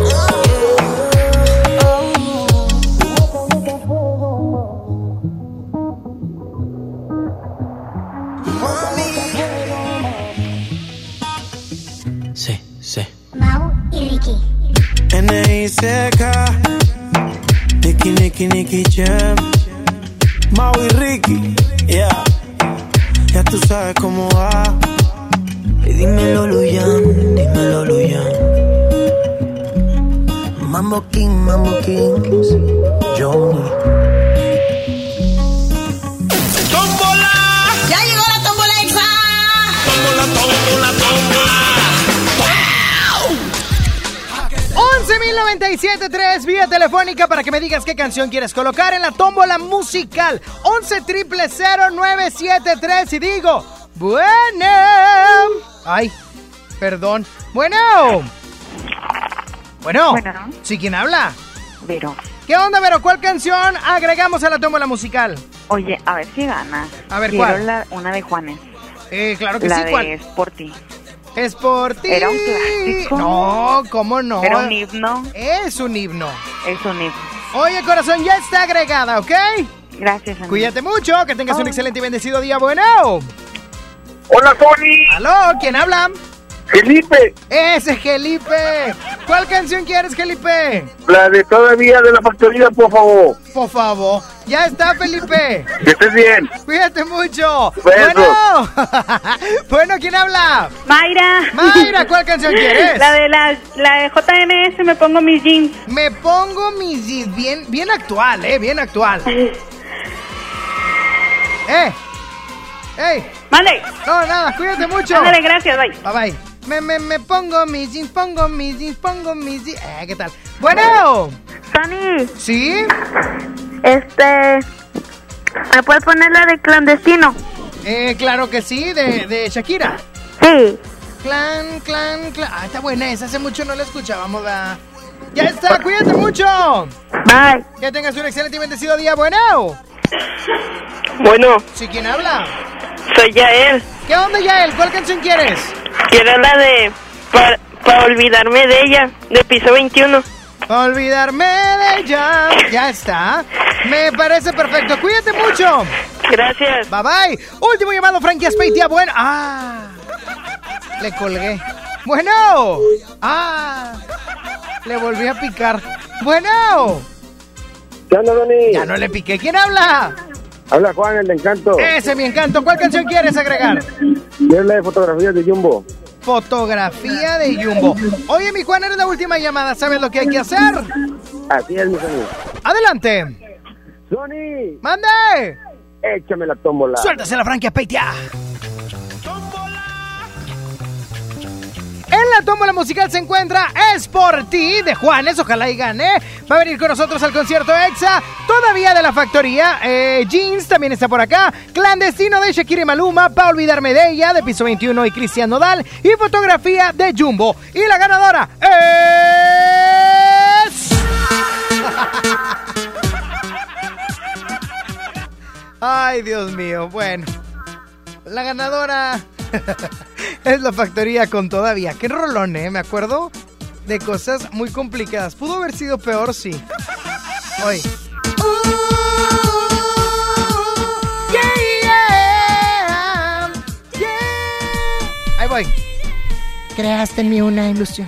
N.I.C.K. Nicky, Nicky, Nicky Jam. Mau y Ricky. Yeah. Ya tú sabes cómo va. Y dímelo, Luyan, dímelo, Luyan. Mambo King, Mambo King. Johnny. ¡Tómbola! ¡Ya llegó la tómbola exa! Tómbola, tómbola, tómbola. 11.097.3 vía telefónica para que me digas qué canción quieres colocar en la tómbola musical. 11 triple 0973 y digo, bueno. Ay, perdón. Bueno. Bueno. Bueno. ¿Sí quién habla? Vero. ¿Qué onda, Vero? ¿Cuál canción agregamos a la tómbola musical? Oye, a ver si ganas. A ver, Quiero ¿cuál? la- una de Juanes. Eh, claro que la sí, de ¿cuál? Sporty. Es por ti. Era un clásico. No, ¿cómo no? Era un himno. Es un himno. Es un himno. Oye, corazón, ya está agregada, ¿ok? Gracias, amigo. Cuídate mucho, que tengas un excelente y bendecido día, bueno. Hola, Tony. ¿Aló? ¿Quién habla? Felipe, Ese, Felipe. ¿Cuál canción quieres, Felipe? la de todavía de la factoría, por favor. Por favor. Ya está, Felipe. Que estés bien. Cuídate mucho. Besos. Bueno. bueno, ¿quién habla? Mayra. Mayra, ¿cuál canción quieres? La de la, la de JNS, me pongo mis jeans. Me pongo mis jeans. Bien, bien actual, eh, bien actual. ¡Eh! ¡Ey! ¡Mande! No, nada, cuídate mucho. Ándale, gracias, bye. Bye bye. Me, me, me pongo mis jeans, pongo mis jeans, pongo mis jeans. Eh, ¿qué tal? Bueno. Tony. ¿Sí? Este. ¿Me puedes poner la de clandestino? Eh, claro que sí, de, de Shakira. Sí. Clan, clan, clan. Ah, está buena esa, hace mucho no la escuchábamos, ¿verdad? Ya está, cuídate mucho. Bye. Que tengas un excelente y bendecido día, bueno. Bueno, ¿Sí quién habla? soy Yael. ¿Qué onda, Yael? ¿Cuál canción quieres? Quiero la de. Para olvidarme de ella, de piso 21. Olvidarme de ella. Ya está. Me parece perfecto. Cuídate mucho. Gracias. Bye bye. Último llamado, Frankie Aspeitia. Bueno. Ah. Le colgué. Bueno. Ah. Le volví a picar. Bueno. ¿Qué onda, Tony? Ya no le piqué. ¿Quién habla? Habla Juan, el de Encanto. Ese mi encanto. ¿Cuál canción quieres agregar? Quiero la de fotografías de Jumbo. Fotografía de Jumbo. Oye, mi Juan, eres la última llamada. ¿Sabes lo que hay que hacer? Así es, mi Tony. Adelante. Tony, ¡Mande! échame la tómbola. Suéltase la Frankie Aspeitia. En la tómbola musical se encuentra Es por ti de Juanes, ojalá y gane. Va a venir con nosotros al concierto EXA, todavía de la factoría. Eh, Jeans también está por acá. Clandestino de Shakira Maluma, Pa' olvidarme de ella, de Piso 21 y Cristian Nodal. Y fotografía de Jumbo. Y la ganadora es. Ay, Dios mío, bueno. La ganadora es la factoría con todavía. Qué rolón, ¿eh? Me acuerdo de cosas muy complicadas. Pudo haber sido peor, sí. Hoy. Ahí voy. Creaste en mí una ilusión.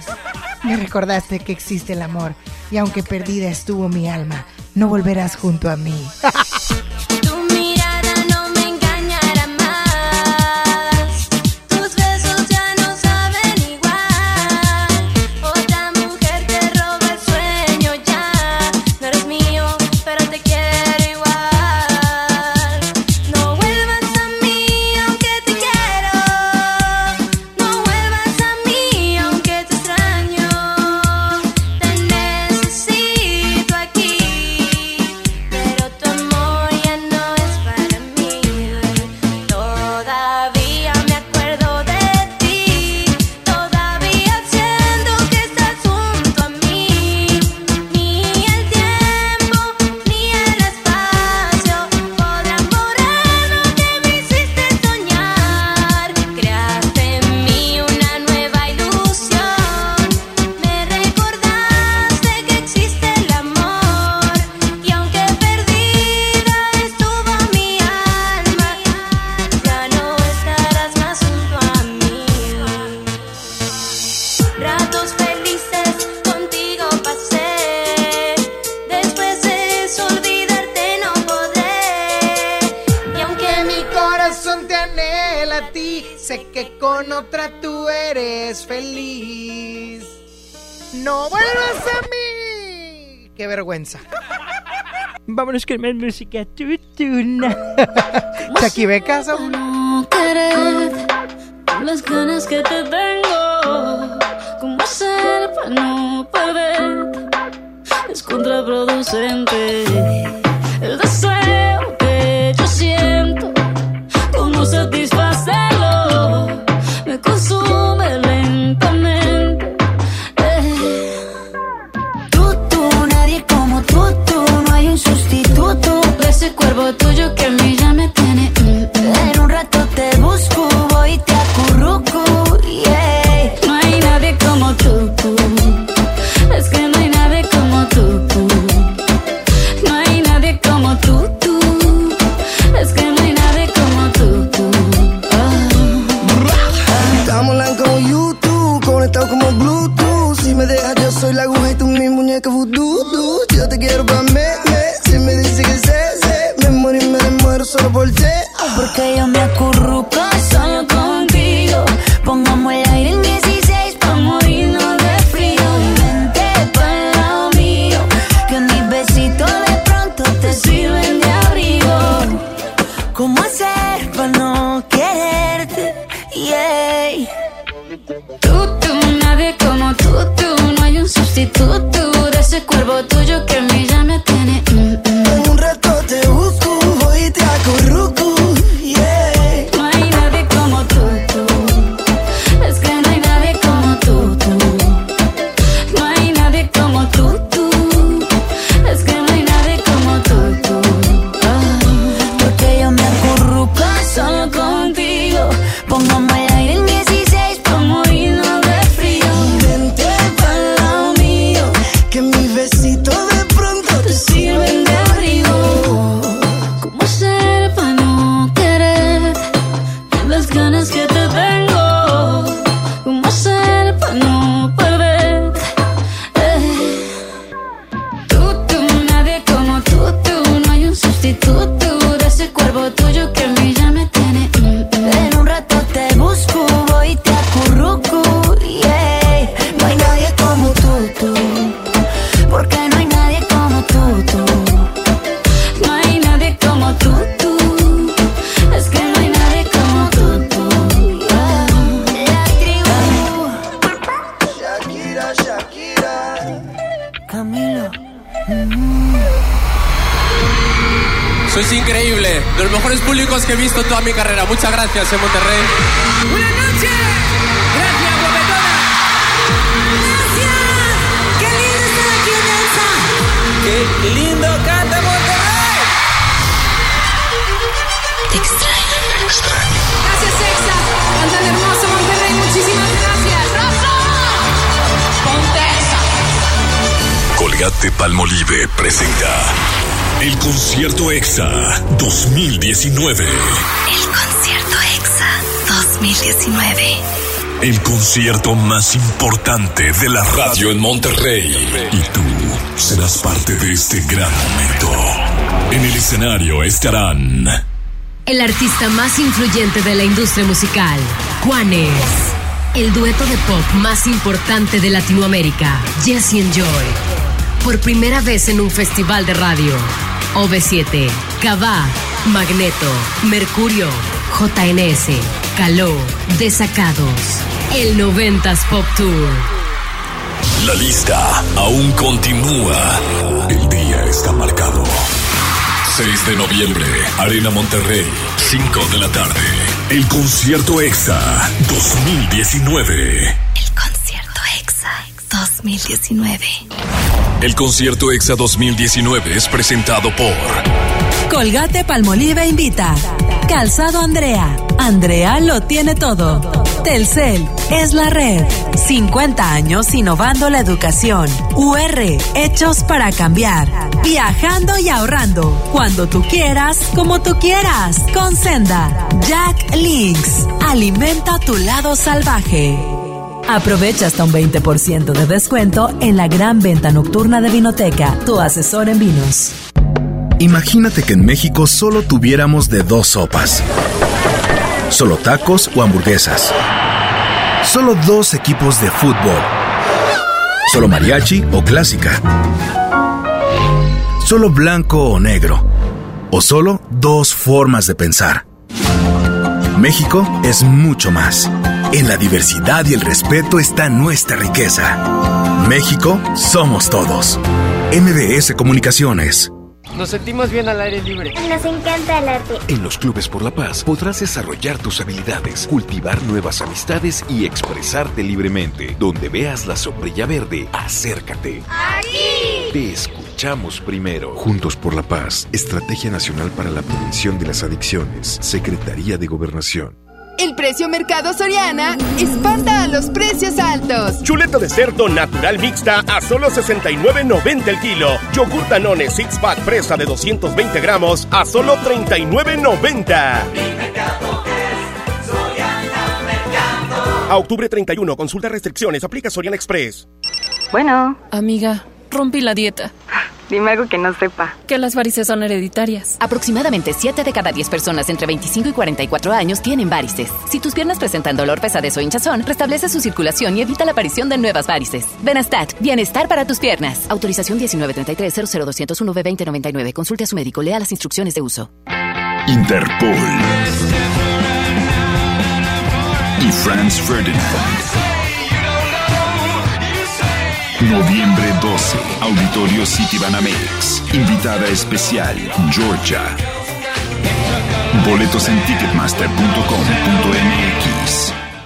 Me recordaste que existe el amor. Y aunque perdida estuvo mi alma, no volverás junto a mí. Vámonos con más música tutuna. Chucky Becaso. No querer que he visto toda mi carrera. Muchas gracias, en Monterrey. ¡Buenas noches! ¡Gracias, guapetona! ¡Gracias! ¡Qué lindo estar aquí en Elsa! ¡Qué lindo canta Monterrey! Te extraño. Gracias, Exa. Cantan hermoso, Monterrey. Muchísimas gracias. ¡Rosa! ¡Ponte! Colgate Palmolive presenta el concierto EXA 2019. El concierto EXA 2019. El concierto más importante de la radio en Monterrey. Y tú serás parte de este gran momento. En el escenario estarán El artista más influyente de la industria musical, Juanes. El dueto de pop más importante de Latinoamérica, Jesse and Joy. Por primera vez en un festival de radio. OV7, Cabá, Magneto, Mercurio, JNS, Caló, Desacados. El 90s Pop Tour. La lista aún continúa. El día está marcado. 6 de noviembre, Arena Monterrey, 5 de la tarde. El concierto EXA 2019. Concierto EXA 2019. El concierto EXA 2019 es presentado por Colgate Palmolive invita. Calzado Andrea. Andrea lo tiene todo. Telcel es la red. 50 años innovando la educación. UR, hechos para cambiar. Viajando y ahorrando. Cuando tú quieras, como tú quieras. Con Senda. Jack Links. Alimenta tu lado salvaje. Aprovecha hasta un 20% de descuento en la gran venta nocturna de Vinoteca, tu asesor en vinos. Imagínate que en México solo tuviéramos de dos sopas. Solo tacos o hamburguesas. Solo dos equipos de fútbol. Solo mariachi o clásica. Solo blanco o negro. O solo dos formas de pensar. México es mucho más. En la diversidad y el respeto está nuestra riqueza. México somos todos. MBS Comunicaciones. Nos sentimos bien al aire libre. Nos encanta el arte. En los Clubes por la Paz podrás desarrollar tus habilidades, cultivar nuevas amistades y expresarte libremente. Donde veas la sombrilla verde, acércate. ¡Aquí! Te escuchamos primero. Juntos por la Paz, Estrategia Nacional para la Prevención de las Adicciones, Secretaría de Gobernación. El precio Mercado Soriana espanta a los precios altos. Chuleta de cerdo natural mixta a solo 69.90 el kilo. Yogur Danone Six Pack fresa de 220 gramos a solo 39.90. A octubre 31, consulta restricciones, aplica Soriana Express. Bueno. Amiga, rompí la dieta. Dime algo que no sepa. Que las varices son hereditarias. Aproximadamente 7 de cada 10 personas entre 25 y 44 años tienen varices. Si tus piernas presentan dolor, pesadez o hinchazón, restablece su circulación y evita la aparición de nuevas varices. Benastat, bienestar para tus piernas. Autorización 1933-00201-2099. Consulte a su médico, lea las instrucciones de uso. Interpol. Y Franz Ferdinand. Noviembre 12, Auditorio City Banamex. Invitada especial, Georgia. Boletos en ticketmaster.com.mx.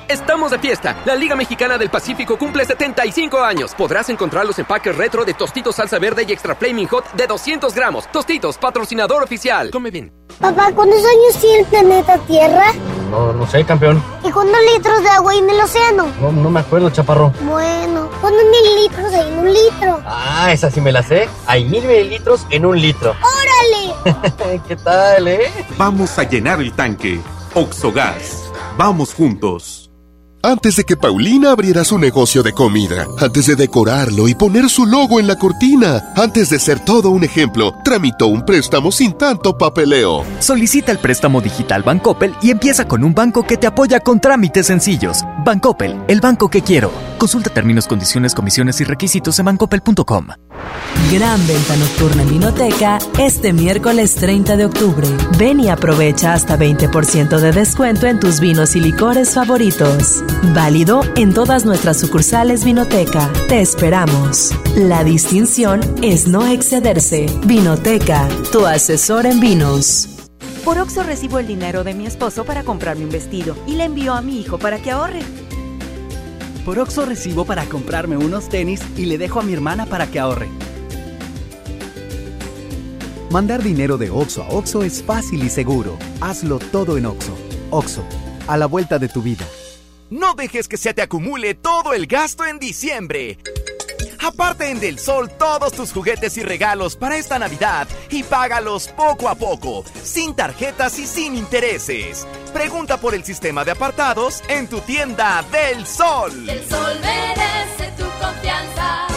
Estamos de fiesta. La Liga Mexicana del Pacífico cumple 75 años. Podrás encontrar los empaques retro de Tostitos Salsa Verde y Extra Flaming Hot de 200 gramos. Tostitos, patrocinador oficial. Come bien. Papá, ¿cuántos años tiene el planeta Tierra? No, no sé, campeón. ¿Y cuántos litros de agua hay en el océano? No, no me acuerdo, chaparro. Bueno, ¿cuántos mililitros hay en un litro? Ah, esa sí me la sé. Hay mil mililitros en un litro. ¡Órale! ¿Qué tal, eh? Vamos a llenar el tanque. Oxogas. Vamos juntos. Antes de que Paulina abriera su negocio de comida, antes de decorarlo y poner su logo en la cortina, antes de ser todo un ejemplo, tramitó un préstamo sin tanto papeleo. Solicita el préstamo digital Bancoppel y empieza con un banco que te apoya con trámites sencillos. Bancoppel, el banco que quiero. Consulta términos, condiciones, comisiones y requisitos en bancoppel.com. Gran venta nocturna en Vinoteca este miércoles 30 de octubre. Ven y aprovecha hasta 20% de descuento en tus vinos y licores favoritos. Válido en todas nuestras sucursales Vinoteca. Te esperamos. La distinción es no excederse. Vinoteca, tu asesor en vinos. Por Oxo recibo el dinero de mi esposo para comprarme un vestido y le envío a mi hijo para que ahorre. Por Oxo recibo para comprarme unos tenis y le dejo a mi hermana para que ahorre. Mandar dinero de Oxo a Oxo es fácil y seguro. Hazlo todo en Oxo. Oxo, a la vuelta de tu vida. No dejes que se te acumule todo el gasto en diciembre. Aparte en Del Sol todos tus juguetes y regalos para esta Navidad y págalos poco a poco, sin tarjetas y sin intereses. Pregunta por el sistema de apartados en tu tienda Del Sol. El sol merece tu confianza.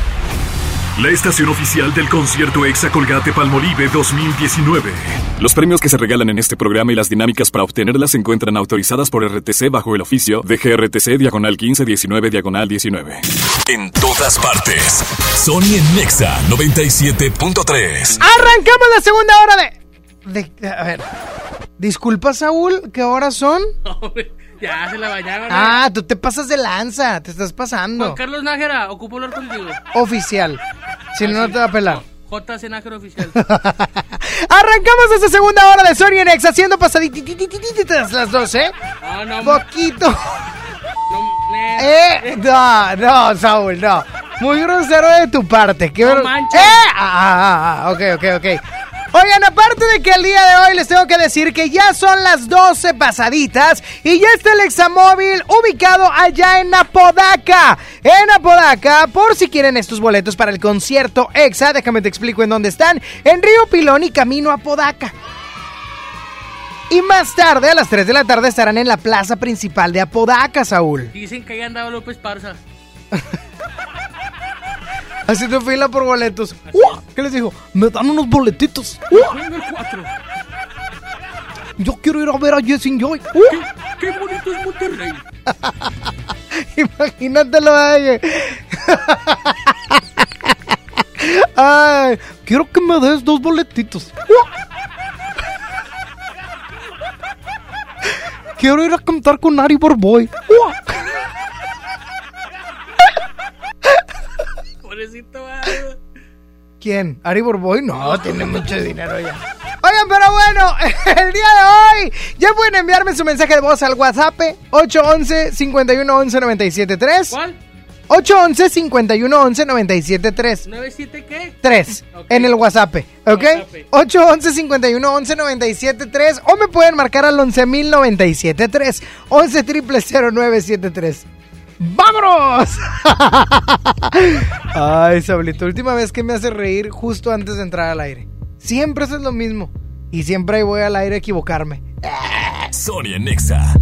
La estación oficial del concierto Exa Colgate Palmolive 2019. Los premios que se regalan en este programa y las dinámicas para obtenerlas se encuentran autorizadas por RTC bajo el oficio de GRTC Diagonal 1519 Diagonal 19. En todas partes. Sony en Nexa 97.3. Arrancamos la segunda hora de... de a ver. Disculpa, Saúl, ¿qué horas son? Ya, se la bañaron. Ah, tú te pasas de lanza, te estás pasando. Juan Carlos Nájera, ocupo hablar contigo. Oficial. Si no, no te va a pelar. JC Nájera oficial. Arrancamos esta segunda hora de Sony Nex haciendo pasaditas las dos, ¿eh? Ah, no. Poquito. No, Eh, no, no, Saúl, no. Muy grosero de tu parte. Qué No manches. ¡Eh! Ah, ah, ah, ok, ok, ok. Oigan, aparte de que el día de hoy les tengo que decir que ya son las 12 pasaditas y ya está el examóvil ubicado allá en Apodaca. En Apodaca, por si quieren estos boletos para el concierto EXA, déjame te explico en dónde están. En Río Pilón y camino a Apodaca. Y más tarde, a las 3 de la tarde, estarán en la plaza principal de Apodaca, Saúl. Dicen que ahí andaba López Parza. Haciendo fila por boletos. ¡Uah! ¿Qué les dijo? Me dan unos boletitos. ¡Uah! Vengo el 4. Yo quiero ir a ver a Jessie Joy. Qué bonito es Monterrey. Imagínatelo. Ay, quiero que me des dos boletitos. Quiero ir a cantar con Ari Borboy. Pobrecito. ¿Quién? ¿Ari Borboy? No, tiene mucho dinero ya. Oigan, pero bueno, el día de hoy ya pueden enviarme su mensaje de voz al WhatsApp 811 511 973 ¿Cuál? 811 511 973 ¿97 qué? 3 en el WhatsApp, ¿ok? 811 511 973 o me pueden marcar al 11097 11 triple 0973. ¡Vámonos! Ay, Sablito, última vez que me hace reír justo antes de entrar al aire. Siempre haces lo mismo. Y siempre ahí voy al aire a equivocarme. Sonia Nexa.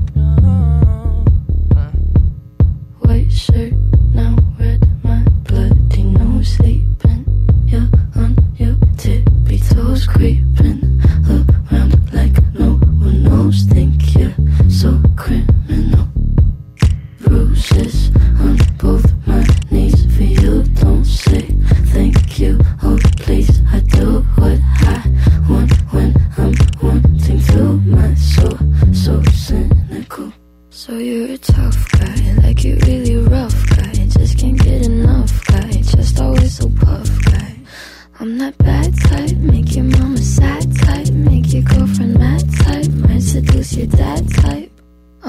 White shirt, now red, my bloody nose sleeping. You're on your tippy toes, creeping around like no one knows. Think you're so criminal. On both my knees for you. Don't say thank you. Oh, please, I do what I want when I'm wanting to. My soul, so cynical. So you're a tough guy, like you really rough guy. Just can't get enough guy, just always so puff guy. I'm that bad type, make your mama sad type, make your girlfriend mad type, might seduce your dad type.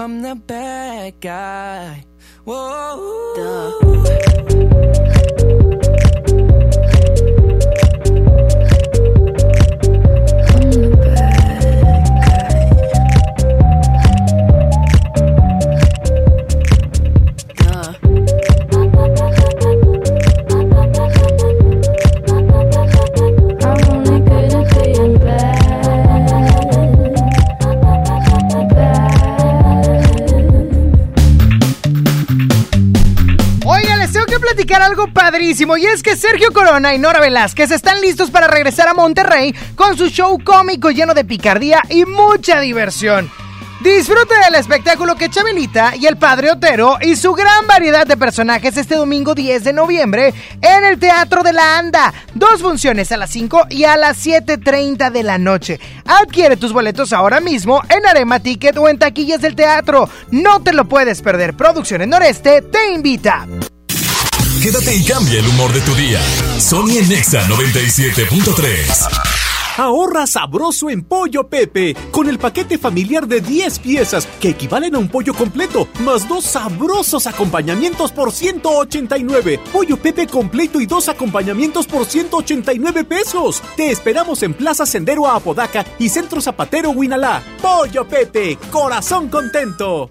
I'm the bad guy. Whoa. I'm algo padrísimo y es que Sergio Corona y Nora Velázquez están listos para regresar a Monterrey con su show cómico lleno de picardía y mucha diversión. Disfrute del espectáculo que Chabelita y el Padre Otero y su gran variedad de personajes este domingo 10 de noviembre en el Teatro de la Anda. Dos funciones a las 5 y a las 7.30 de la noche. Adquiere tus boletos ahora mismo en Arema Ticket o en taquillas del teatro. No te lo puedes perder. Producciones Noreste te invita. Quédate y cambia el humor de tu día. Sonia Nexa 97.3. Ahorra sabroso en Pollo Pepe con el paquete familiar de 10 piezas que equivalen a un pollo completo, más dos sabrosos acompañamientos por 189. Pollo Pepe completo y dos acompañamientos por 189 pesos. Te esperamos en Plaza Sendero a Apodaca y Centro Zapatero Huinalá. Pollo Pepe, corazón contento.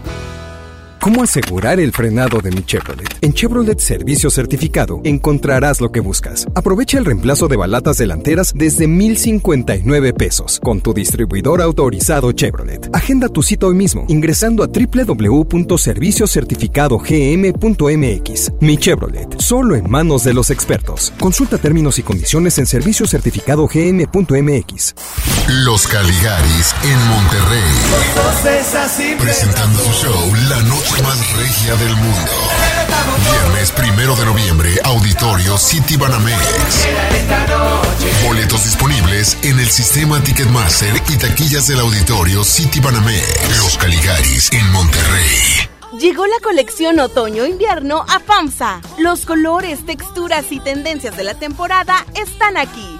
¿Cómo asegurar el frenado de mi Chevrolet? En Chevrolet Servicio Certificado encontrarás lo que buscas. Aprovecha el reemplazo de balatas delanteras desde 1,059 pesos con tu distribuidor autorizado Chevrolet. Agenda tu cita hoy mismo ingresando a www.serviciocertificadogm.mx. Mi Chevrolet, solo en manos de los expertos. Consulta términos y condiciones en serviciocertificadogm.mx. Los Caligaris en Monterrey. Presentando su show La Noche más regia del mundo. Viernes primero de noviembre, Auditorio City Banamex. Boletos disponibles en el sistema Ticketmaster y taquillas del Auditorio City Banamex. Los Caligaris en Monterrey. Llegó la colección otoño-invierno a FAMSA. Los colores, texturas y tendencias de la temporada están aquí.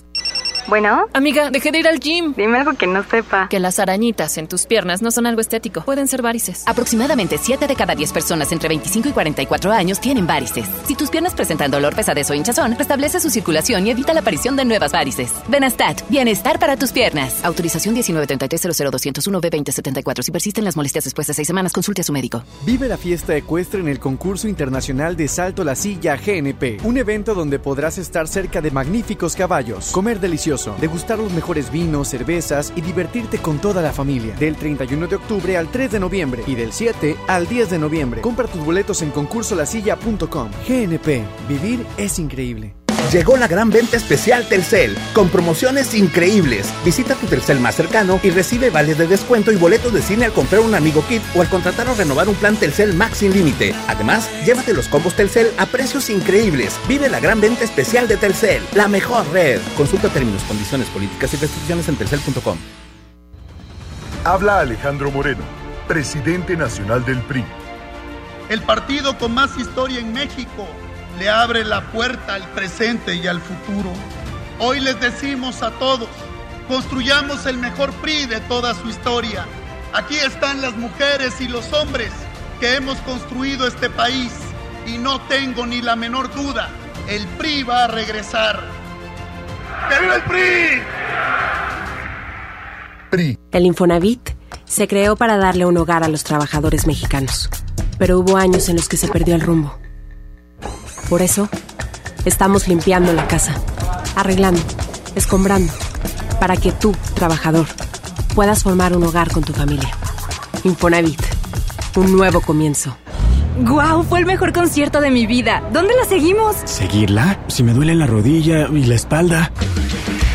Bueno. Amiga, dejé de ir al gym. Dime algo que no sepa. Que las arañitas en tus piernas no son algo estético. Pueden ser varices. Aproximadamente 7 de cada 10 personas entre 25 y 44 años tienen varices. Si tus piernas presentan dolor, pesadez o hinchazón, restablece su circulación y evita la aparición de nuevas varices. Benastat, bienestar para tus piernas. Autorización 1933-00201-B2074. Si persisten las molestias después de 6 semanas, consulte a su médico. Vive la fiesta ecuestre en el concurso internacional de Salto la Silla GNP. Un evento donde podrás estar cerca de magníficos caballos, comer delicioso degustar los mejores vinos, cervezas y divertirte con toda la familia. Del 31 de octubre al 3 de noviembre y del 7 al 10 de noviembre. Compra tus boletos en concursolasilla.com. GNP, vivir es increíble. Llegó la gran venta especial Telcel, con promociones increíbles. Visita tu Telcel más cercano y recibe vales de descuento y boletos de cine al comprar un amigo kit o al contratar o renovar un plan Telcel Max sin límite. Además, llévate los combos Telcel a precios increíbles. Vive la gran venta especial de Telcel, la mejor red. Consulta términos, condiciones, políticas y restricciones en telcel.com. Habla Alejandro Moreno, presidente nacional del PRI. El partido con más historia en México le abre la puerta al presente y al futuro. Hoy les decimos a todos, construyamos el mejor PRI de toda su historia. Aquí están las mujeres y los hombres que hemos construido este país y no tengo ni la menor duda, el PRI va a regresar. ¡Que viva el PRI! PRI. El Infonavit se creó para darle un hogar a los trabajadores mexicanos, pero hubo años en los que se perdió el rumbo. Por eso, estamos limpiando la casa, arreglando, escombrando, para que tú, trabajador, puedas formar un hogar con tu familia. Infonavit, un nuevo comienzo. ¡Guau! Fue el mejor concierto de mi vida. ¿Dónde la seguimos? ¿Seguirla? Si me duele la rodilla y la espalda.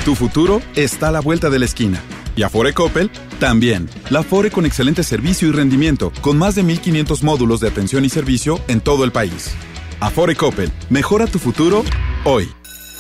Tu futuro está a la vuelta de la esquina. Y Afore Coppel también. La Afore con excelente servicio y rendimiento, con más de 1500 módulos de atención y servicio en todo el país. Afore Coppel, mejora tu futuro hoy.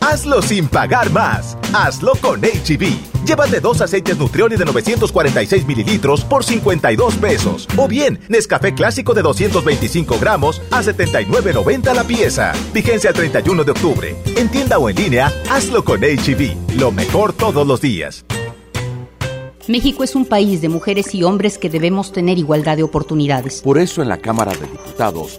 Hazlo sin pagar más. Hazlo con HB. E Llévate dos aceites Nutrioli de 946 mililitros por 52 pesos. O bien, Nescafé clásico de 225 gramos a 79.90 la pieza. Vigencia el 31 de octubre. En tienda o en línea, hazlo con HB. E Lo mejor todos los días. México es un país de mujeres y hombres que debemos tener igualdad de oportunidades. Por eso en la Cámara de Diputados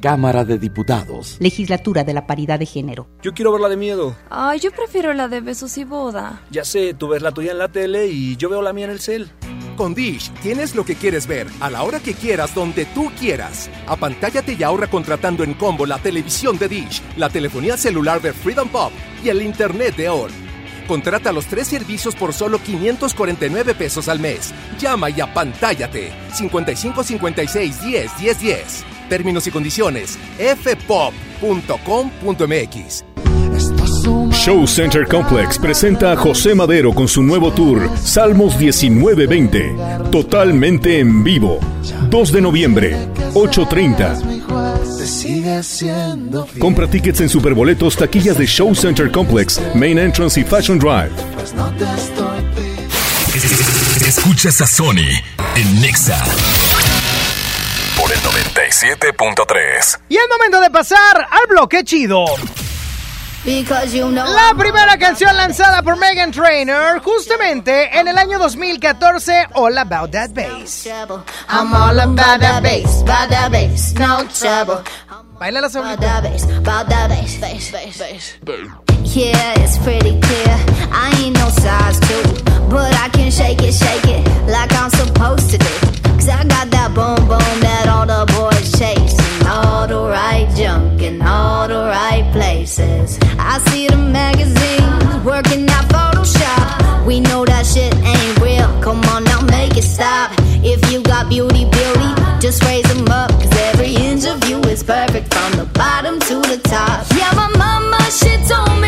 Cámara de Diputados. Legislatura de la Paridad de Género. Yo quiero ver la de miedo. Ay, yo prefiero la de besos y boda. Ya sé, tú ves la tuya en la tele y yo veo la mía en el cel. Con Dish tienes lo que quieres ver, a la hora que quieras, donde tú quieras. Apantállate y ahorra contratando en combo la televisión de Dish, la telefonía celular de Freedom Pop y el internet de OR. Contrata los tres servicios por solo 549 pesos al mes. Llama y apantállate. 55 56 10 10 10. Términos y condiciones. fpop.com.mx. Show Center Complex presenta a José Madero con su nuevo tour Salmos 1920, totalmente en vivo. 2 de noviembre, 8.30. Compra tickets en Superboletos, taquillas de Show Center Complex, Main Entrance y Fashion Drive. Escuchas a Sony en Nexa 97.3. Y es momento de pasar al bloque chido. La primera canción lanzada por Megan Trainor justamente en el año 2014, All About That Bass. I'm all about that bass, about that bass, no trouble. Baila la About that bass, about that bass, bass, bass, bass. Yeah, it's pretty clear. I ain't no size two, but I can shake it, shake it like I'm supposed to do. Cause I got that boom boom that all the boys chase. And all the right junk in all the right places. I see the magazines working out Photoshop. We know that shit ain't real. Come on now, make it stop. If you got beauty, beauty, just raise them up. Cause every inch of you is perfect from the bottom to the top. Yeah, my mama, she told me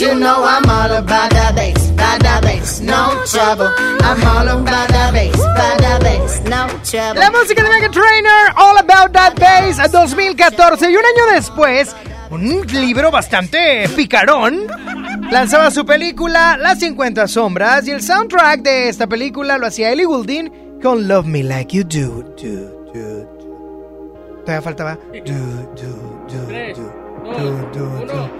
You know I'm all about that bass, about that bass, no trouble. I'm all about that bass, about that bass, no trouble. La música de Megan Trainor, All About That Bass, 2014. Y un año después, un libro bastante picarón lanzaba su película Las 50 Sombras. Y el soundtrack de esta película lo hacía Ellie Goulding con Love Me Like You Do. do, do, do. Todavía faltaba. Do, do, do, do, do, do, do.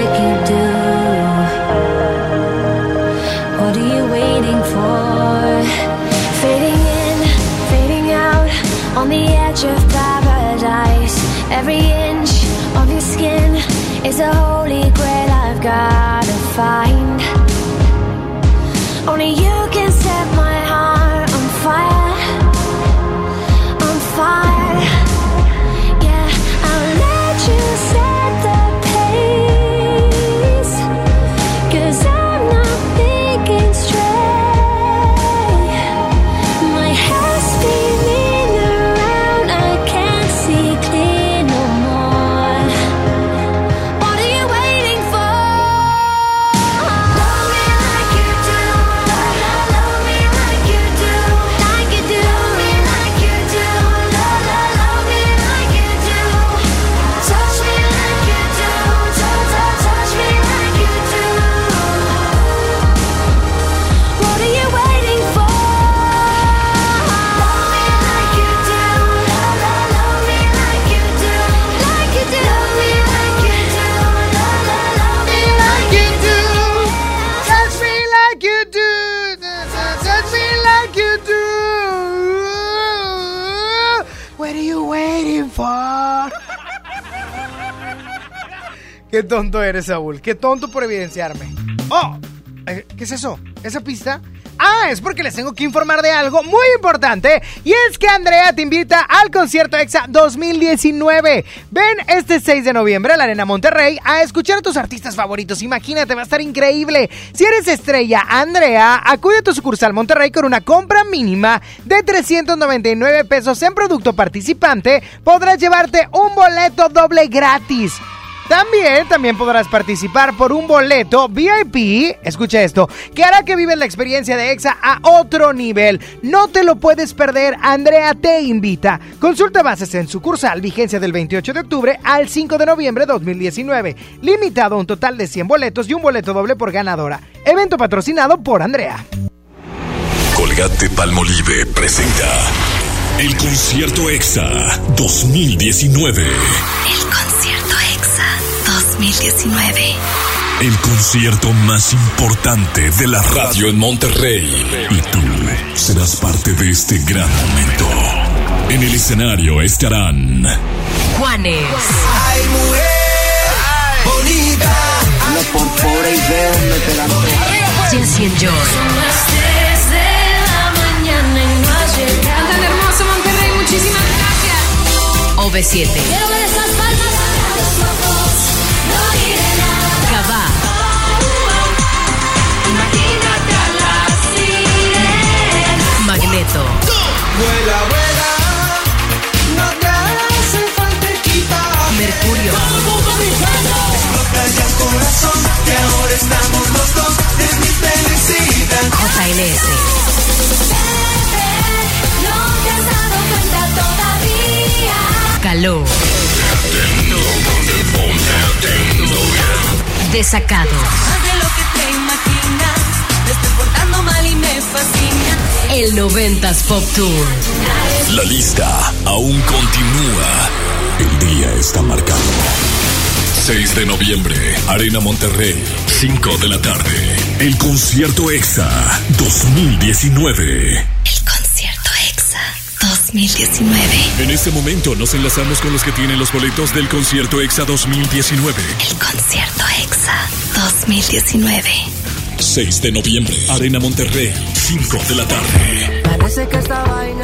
touch of paradise. Every inch of your skin is a holy grail I've gotta find. Only Tonto eres, Saúl. Qué tonto por evidenciarme. Oh, eh, ¿qué es eso? ¿Esa pista? Ah, es porque les tengo que informar de algo muy importante y es que Andrea te invita al concierto EXA 2019. Ven este 6 de noviembre a la Arena Monterrey a escuchar a tus artistas favoritos. Imagínate, va a estar increíble. Si eres estrella, Andrea, acude a tu sucursal Monterrey con una compra mínima de 399 pesos en producto participante. Podrás llevarte un boleto doble gratis. También, también podrás participar por un boleto VIP, escucha esto, que hará que vives la experiencia de EXA a otro nivel. No te lo puedes perder, Andrea te invita. Consulta bases en sucursal, vigencia del 28 de octubre al 5 de noviembre de 2019. Limitado a un total de 100 boletos y un boleto doble por ganadora. Evento patrocinado por Andrea. Colgate Palmolive presenta el concierto EXA 2019. El 2019. El concierto más importante de la radio en Monterrey. Y tú serás parte de este gran momento. En el escenario estarán Juanes. Ay, mujer bonita. Habla por pobre y veo me pegando. Jesse and Joy. Son las 3 de la mañana y no has llegado. Tan hermoso Monterrey, muchísimas gracias. OV7. Magneto. Vuela, vuela. No te hace falta equipaje. Mercurio. Explota el corazón. Que ahora estamos los dos. Es mi felicidad. JLS. No te has dado cuenta todavía. Caló. Desacado. Más de lo que te imaginas. Me estoy portando mal y me fascina. El 90s Pop Tour. La lista aún continúa. El día está marcado. 6 de noviembre, Arena Monterrey, 5 de la tarde. El concierto EXA 2019. El concierto EXA 2019. En este momento nos enlazamos con los que tienen los boletos del concierto EXA 2019. El concierto EXA 2019. 6 de noviembre, Arena Monterrey, 5 de la tarde.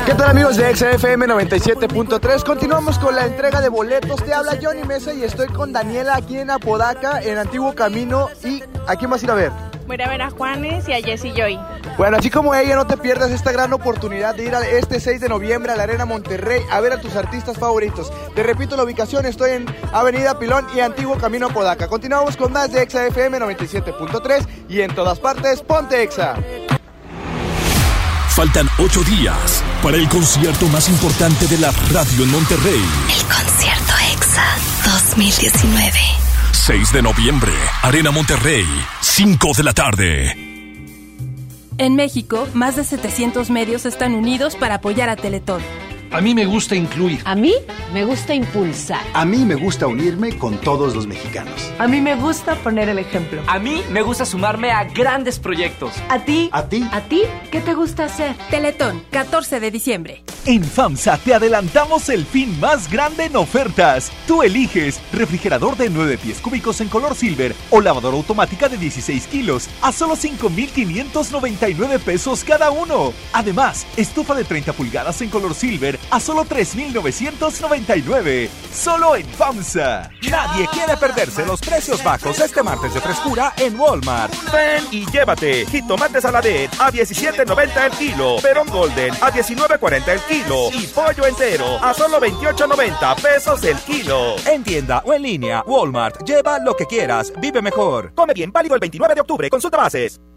¿Qué tal amigos de XFM 97.3? Continuamos con la entrega de boletos. Te habla Johnny Mesa y estoy con Daniela aquí en Apodaca, en Antiguo Camino. ¿Y a quién vas a ir a ver? Voy a ver a Juanes y a Jessy Joy. Bueno, así como ella, no te pierdas esta gran oportunidad de ir a este 6 de noviembre a la Arena Monterrey a ver a tus artistas favoritos. Te repito la ubicación, estoy en Avenida Pilón y Antiguo Camino Apodaca. Continuamos con más de Exa FM 97.3 y en todas partes, ponte Exa. Faltan 8 días para el concierto más importante de la radio en Monterrey. El concierto EXA 2019. 6 de noviembre, Arena Monterrey, 5 de la tarde. En México, más de 700 medios están unidos para apoyar a Teletón. A mí me gusta incluir. A mí me gusta impulsar. A mí me gusta unirme con todos los mexicanos. A mí me gusta poner el ejemplo. A mí me gusta sumarme a grandes proyectos. A ti. A ti. ¿A ti qué te gusta hacer? Teletón, 14 de diciembre. En FAMSA te adelantamos el fin más grande en ofertas. Tú eliges refrigerador de 9 pies cúbicos en color silver o lavadora automática de 16 kilos a solo 5,599 pesos cada uno. Además, estufa de 30 pulgadas en color silver a solo 3,999. Solo en FAMSA. Nadie quiere perderse los precios bajos este martes de frescura en Walmart. Ven y llévate jitomate saladet a 17.90 el kilo, perón golden a 19.40 el kilo y pollo entero a solo 28.90 pesos el kilo. En tienda o en línea, Walmart. Lleva lo que quieras, vive mejor. Come bien, válido el 29 de octubre. Consulta bases.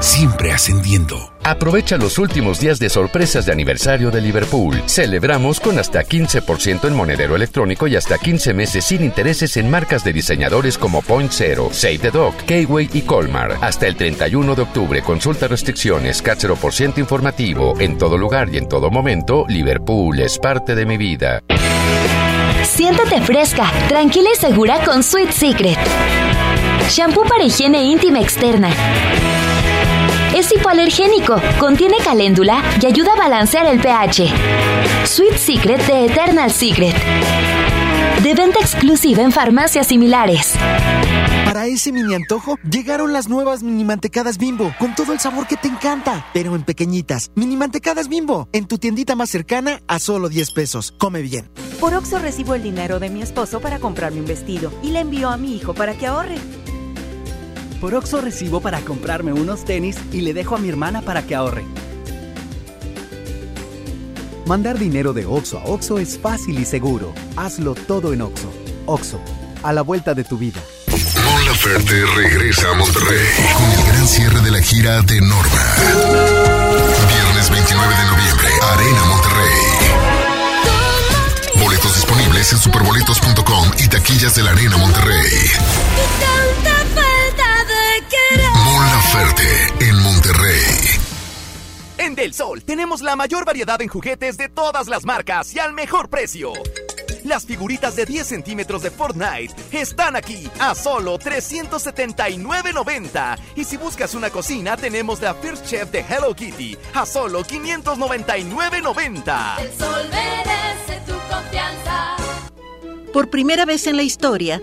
siempre ascendiendo. Aprovecha los últimos días de sorpresas de aniversario de Liverpool. Celebramos con hasta 15% en monedero electrónico y hasta 15 meses sin intereses en marcas de diseñadores como Point Zero, Save the Dog, K-Way y Colmar. Hasta el 31 de octubre, consulta restricciones, CAT 0% informativo. En todo lugar y en todo momento, Liverpool es parte de mi vida. Siéntate fresca, tranquila y segura con Sweet Secret. Shampoo para higiene íntima externa es hipoalergénico, contiene caléndula y ayuda a balancear el pH. Sweet Secret de Eternal Secret. De venta exclusiva en farmacias similares. Para ese mini antojo, llegaron las nuevas mini mantecadas bimbo, con todo el sabor que te encanta, pero en pequeñitas. Mini mantecadas bimbo, en tu tiendita más cercana a solo 10 pesos. Come bien. Por Oxo recibo el dinero de mi esposo para comprarme un vestido y le envío a mi hijo para que ahorre. Por Oxo recibo para comprarme unos tenis y le dejo a mi hermana para que ahorre. Mandar dinero de Oxo a Oxo es fácil y seguro. Hazlo todo en Oxo. Oxo, a la vuelta de tu vida. Mon Laferte regresa a Monterrey con el gran cierre de la gira de Norma. Viernes 29 de noviembre, Arena Monterrey. Boletos disponibles en superboletos.com y taquillas de la Arena Monterrey. Mon en Monterrey. En Del Sol tenemos la mayor variedad en juguetes de todas las marcas y al mejor precio. Las figuritas de 10 centímetros de Fortnite están aquí a solo 379.90. Y si buscas una cocina, tenemos la First Chef de Hello Kitty a solo 599.90. El sol merece tu confianza. Por primera vez en la historia,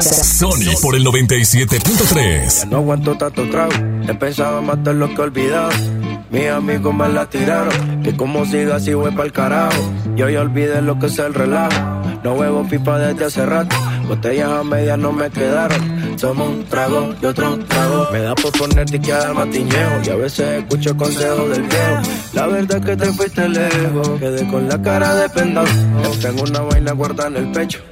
Sony por el 97.3. no aguanto tanto trago. He pensado matar lo que he olvidado. Mis amigos me la tiraron. Que como siga así voy el carajo. Yo ya olvidé lo que es el relajo. No huevo pipa desde hace rato. Botellas a medias no me quedaron. Somos un trago y otro trago. Me da por ponerte que dar matiñeo. Y a veces escucho consejos del viejo. La verdad es que te fuiste lejos. Quedé con la cara de pendón. Tengo una vaina guardada en el pecho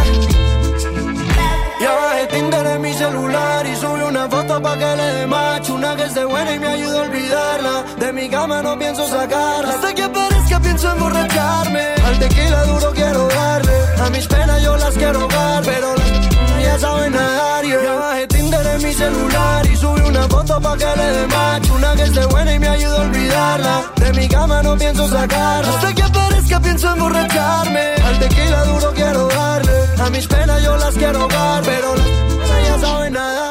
Subí una foto pa' que le dé macho. Una que esté buena y me ayude a olvidarla. De mi cama no pienso sacarla. Hasta que aparezca pienso emborracharme. Al tequila duro quiero darle. A mis penas yo las quiero dar Pero las ya saben nadar. Yeah. Ya bajé Tinder en mi celular y subí una foto pa' que le dé macho. Una que esté buena y me ayude a olvidarla. De mi cama no pienso sacarla. Hasta que aparezca pienso emborracharme. Al tequila duro quiero darle. A mis penas yo las quiero dar Pero las ya saben nadar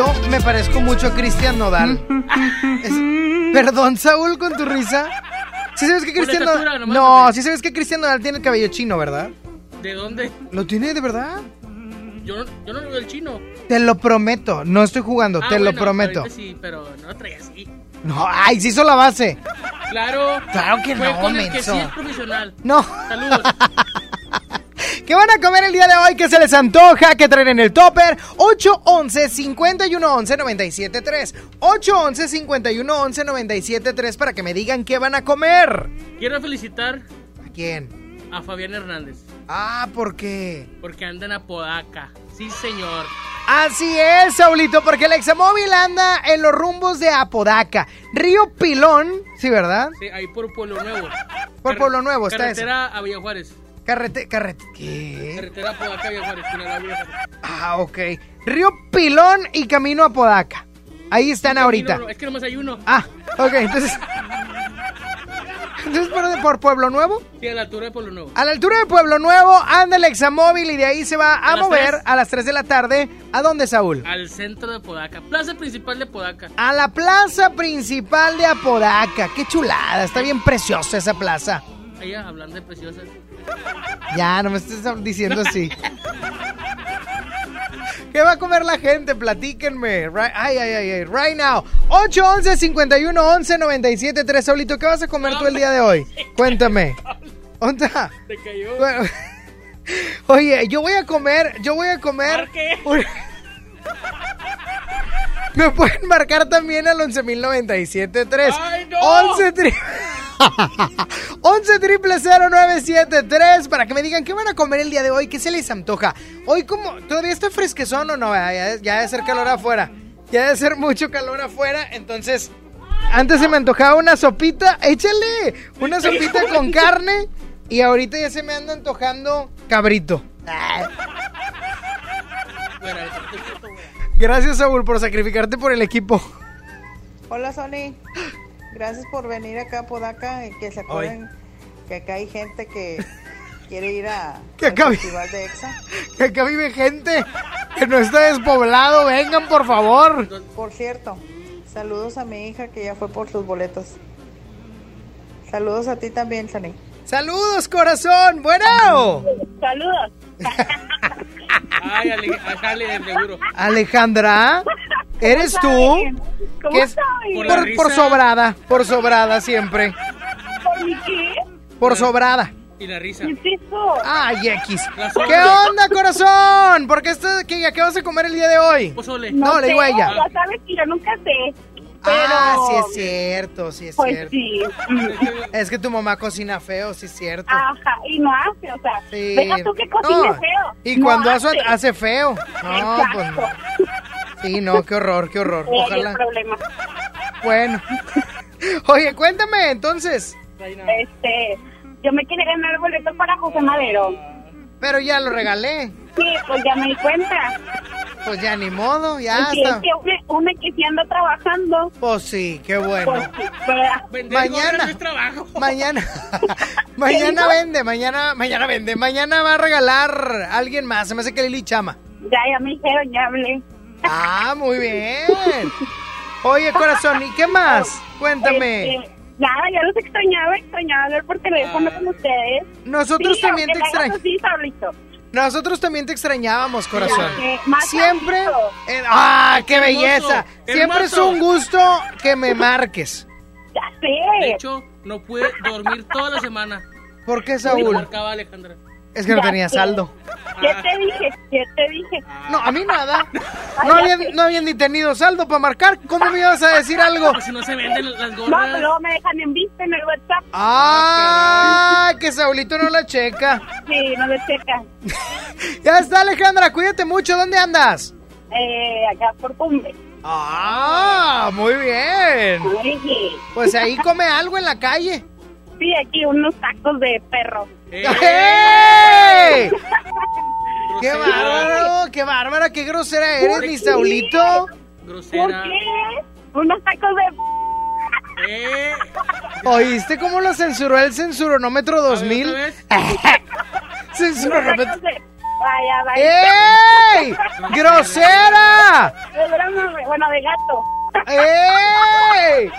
Yo me parezco mucho a Cristian Nodal. Es- Perdón, Saúl, con tu risa. ¿Sí sabes que Cristian Nodal... No, sí sabes que Cristian Nodal tiene el cabello chino, ¿verdad? ¿De dónde? ¿Lo tiene de verdad? Yo no, yo no lo veo el chino. Te lo prometo, no estoy jugando, Ah, te lo prometo. Sí, pero no lo traía así. No, ay, se hizo la base. Claro. Claro que Fue no, con el que sí es profesional. No. Saludos. ¿Qué van a comer el día de hoy? ¿Qué se les antoja? ¿Qué traen en el topper? 811-511-973. 811-511-973 para que me digan qué van a comer. Quiero felicitar ¿A quién? a Fabián Hernández. Ah, ¿por qué? Porque anda en Apodaca. Sí, señor. Así es, Saulito, porque el examóvil anda en los rumbos de Apodaca. Río Pilón, sí, ¿verdad? Sí, ahí por Pueblo Nuevo. Por Pueblo Nuevo está Carretera a Villa Juárez. Carrete, carrete, ¿qué? Carretera Apodaca Villa Juárez. Villa. Ah, ok. Río Pilón y Camino a Podaca. Ahí están ahorita. No, es que nomás hay uno. Ah, ok, entonces. Entonces, ¿por, por Pueblo Nuevo? Sí, a la altura de Pueblo Nuevo. A la altura de Pueblo Nuevo anda el examóvil y de ahí se va a, ¿A las mover a las 3 de la tarde. ¿A dónde, Saúl? Al centro de Podaca. Plaza principal de Podaca. A la plaza principal de Apodaca. Qué chulada, está bien preciosa esa plaza. Allá, hablando de preciosas. Ya, no me estés diciendo así. ¿Qué va a comer la gente? Platíquenme. Right, ay, ay, ay, ay. Right now. 811 51 11 97 3. Saulito, ¿qué vas a comer tú el día de hoy? Cuéntame. ¿Dónde está? Te cayó. Oye, yo voy a comer, yo voy a comer. un- Me pueden marcar también al 11.097.3. ¡Ay, no! 11 tri... 11 triple 0973 para que me digan qué van a comer el día de hoy, qué se les antoja. Hoy como todavía está fresquezón o no, ya, ya, ya debe ser calor afuera. Ya debe ser mucho calor afuera, entonces antes se me antojaba una sopita, échale, una sopita con carne y ahorita ya se me anda antojando cabrito. Gracias, Saúl, por sacrificarte por el equipo. Hola, Sony. Gracias por venir acá a Podaca y que se acuerden que acá hay gente que quiere ir a Que al acá vi- festival de EXA. Que acá vive gente que no está despoblado. Vengan, por favor. Por cierto, saludos a mi hija que ya fue por sus boletos. Saludos a ti también, Sony. Saludos, corazón. Bueno. Saludos. Ay, Ale, a Ale de seguro. Alejandra, ¿eres tú? ¿Cómo ¿Qué es-? Por, sobrada, por sobrada siempre. ¿Por mi qué? Por sobrada. Y la risa. ¿Qué es eso? Ay, X. ¿Qué onda, corazón? ¿Por qué, estás, qué, ¿Qué vas a comer el día de hoy? Pozole. No, le sé, digo a ella. Ya sabes que yo nunca sé. Pero... Ah, sí es cierto, sí es Pues cierto. sí. Es que tu mamá cocina feo, sí es cierto. Ajá, y no hace, o sea, Sí. deja tú que cocine No, feo. Y no cuando hace, hace. feo. No, pues no. Sí, no, qué horror, qué horror. El Ojalá. problema. Bueno. Oye, cuéntame, entonces. Este, yo me quería ganar el boleto para José Madero. Pero ya lo regalé. Sí, pues ya me di cuenta. Pues ya ni modo, ya es está. que una, una que sí anda trabajando. Pues sí, qué bueno. Pues sí, ¿verdad? Vender Mañana. no es trabajo. Mañana, mañana vende, mañana, mañana vende, mañana va a regalar a alguien más, se me hace que Lili Chama. Ya, ya me dijeron, ya hablé. Ah, muy bien. Oye, corazón, ¿y qué más? Cuéntame. Este, nada, ya los extrañaba, extrañaba hablar por teléfono con ustedes. Nosotros Sí, también te extrañamos. así, Saulito. Nosotros también te extrañábamos, corazón. Siempre. eh, ¡Ah, qué belleza! Siempre es un gusto que me marques. Ya De sé. hecho, no pude dormir toda la semana. ¿Por qué, Me Saúl? marcaba Alejandra. Es que no Ya tenía sé. saldo. ¿Qué te dije? ¿Qué te dije? No, a mí nada. No habían, no habían ni tenido saldo para marcar. ¿Cómo me ibas a decir algo? Si no se venden las No, gorras. pero me dejan en vista en el WhatsApp. ¡Ah! Que Saulito no la checa. Sí, no le checa. Ya está, Alejandra. Cuídate mucho. ¿Dónde andas? Eh, acá por cumbre. ¡Ah! Muy bien. Sí, Pues ahí come algo en la calle. sí, aquí unos tacos de perro. Eh, ¡Ey! ¡Qué bárbaro! ¡Qué bárbara! ¡Qué grosera eres, ¿Por mi? Saulito! ¿Por Grosera. qué? Unos tacos de... Eh, ¿Oíste cómo lo censuró el censuronómetro 2000? ¿otra vez? Unos ¡Censuronómetro! Vaya, vaya. ¡Ey! ¡Grosera! Bueno, de gato. ¡Ey!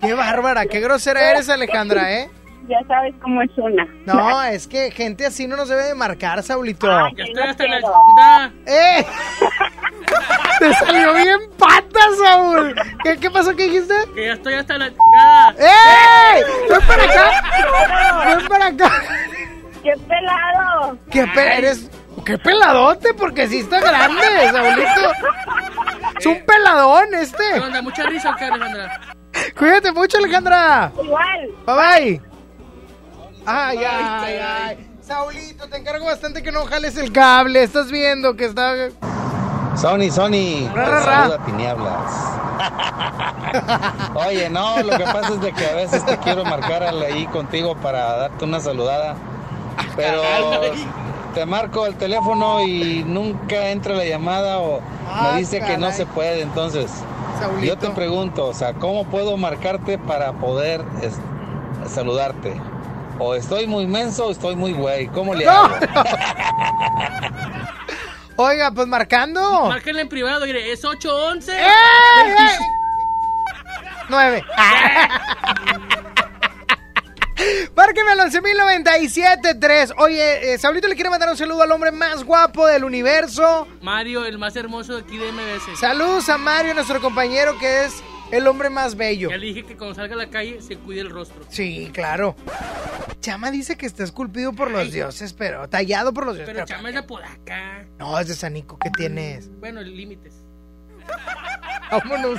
¡Qué bárbara! ¡Qué grosera eres, Alejandra, eh! Ya sabes cómo es una. No, es que gente así no nos debe de marcar, Saulito. Ay, estoy hasta la chingada. ¡Eh! Te salió bien pata, Saúl. ¿Qué, qué pasó? ¿Qué dijiste? Que ya estoy hasta la chingada. ¡Ey! ¡Ven para acá! ¡Ven para acá! ¡Qué pelado! ¡Qué eres! ¡Qué peladote! Porque sí está grande, Saulito. Es un peladón ¿Qué este. ¿Mucha risa Alejandra? Cuídate mucho, Alejandra. Igual. Bye bye. Ay, ay, ay. Saulito, te encargo bastante que no jales el cable. Estás viendo que está. Sony, Sony, Ra, te ra, ra. saluda Tinieblas. Oye, no, lo que pasa es de que a veces te quiero marcar al- ahí contigo para darte una saludada, pero te marco el teléfono y nunca entra la llamada o Ah, me dice que no se puede, entonces Saulito. yo te pregunto, o sea, ¿cómo puedo marcarte para poder saludarte? O estoy muy menso o estoy muy güey, ¿cómo le No. hago? Oiga, pues marcando. Márquenle en privado, mire, es 811. ¡Ey, ey! Nueve. Márqueme al 11.097.3. Oye, eh, Saulito le quiere mandar un saludo al hombre más guapo del universo. Mario, el más hermoso de aquí de MBS. Saludos a Mario, nuestro compañero, que es el hombre más bello. Ya le dije que cuando salga a la calle se cuide el rostro. Sí, claro. Chama dice que está esculpido por los dioses, pero tallado por los dioses. Pero pero- Chama es de Podaca. No, es de Sanico. ¿Qué tienes? Bueno, límites. Vámonos.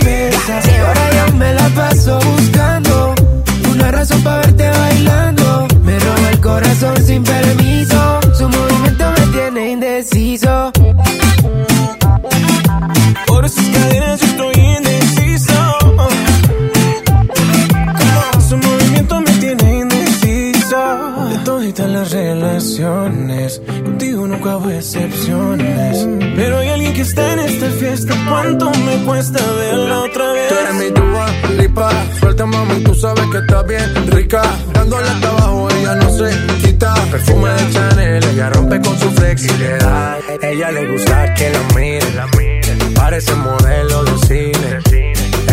tequila y ahora yo me la paso buscando una razón para verte bailando. Me roba el corazón sin permiso. Su movimiento me tiene indeciso. Por esas cadenas las relaciones, contigo nunca hubo excepciones. Pero hay alguien que está en esta fiesta. cuánto me cuesta verla otra vez. Tú eres mi tuba, lipa, suelta mami, tú sabes que está bien rica. Dándole hasta abajo, ella no se quita. Perfume de Chanel, ella rompe con su flexibilidad. Ella le gusta que la miren, parece modelo de cine.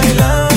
bailando.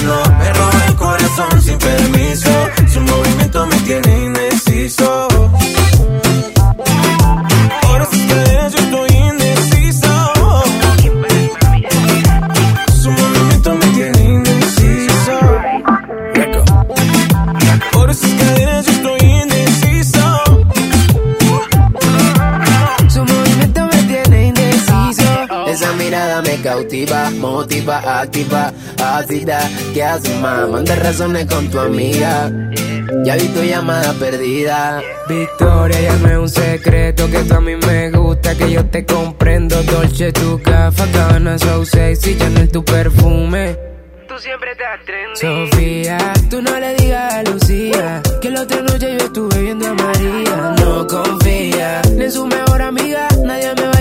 Cautiva, motiva, activa, ácida. ¿Qué haces, más? Manda razones con tu amiga. Ya vi tu llamada perdida. Victoria, ya no es un secreto que tú a mí me gusta, que yo te comprendo. Dolce, tu gafa, cabana, so sexy, Chanel, tu perfume. Tú siempre estás trendy. Sofía, tú no le digas a Lucía que la otra noche yo estuve viendo a María. No confía ni en su mejor amiga, nadie me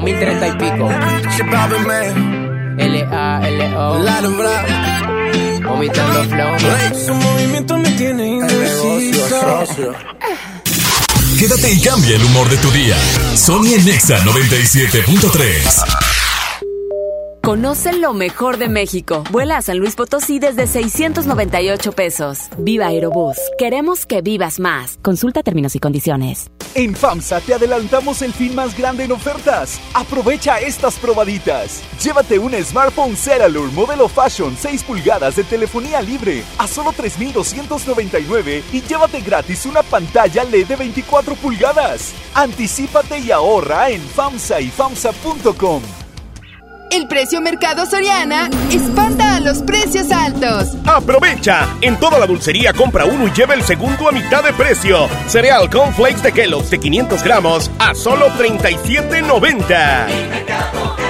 2030 y pico. L-A-L-O. Vomitando flow. Su movimiento me tiene indeciso. Quédate y cambia el humor de tu día. Sony en Nexa 97.3. Conoce lo mejor de México. Vuela a San Luis Potosí desde 698 pesos. Viva Aerobús. Queremos que vivas más. Consulta términos y condiciones. En FAMSA te adelantamos el fin más grande en ofertas. Aprovecha estas probaditas. Llévate un smartphone Ceralur modelo Fashion 6 pulgadas de telefonía libre a solo 3,299 y llévate gratis una pantalla LED de 24 pulgadas. Anticípate y ahorra en FAMSA y FAMSA.com. El precio Mercado Soriana espanta a los precios altos. Aprovecha. En toda la dulcería compra uno y lleva el segundo a mitad de precio. Cereal Cornflakes de Kellogg's de 500 gramos a solo 37.90.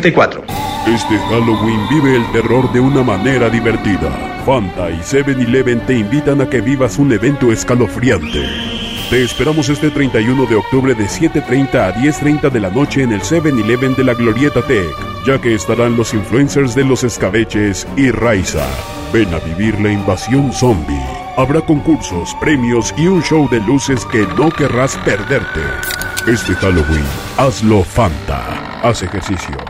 34. Este Halloween vive el terror de una manera divertida. Fanta y 7-Eleven te invitan a que vivas un evento escalofriante. Te esperamos este 31 de octubre de 7.30 a 10.30 de la noche en el 7-Eleven de la Glorieta Tech, ya que estarán los influencers de los escabeches y Raiza. Ven a vivir la invasión zombie. Habrá concursos, premios y un show de luces que no querrás perderte. Este Halloween, hazlo Fanta. Haz ejercicio.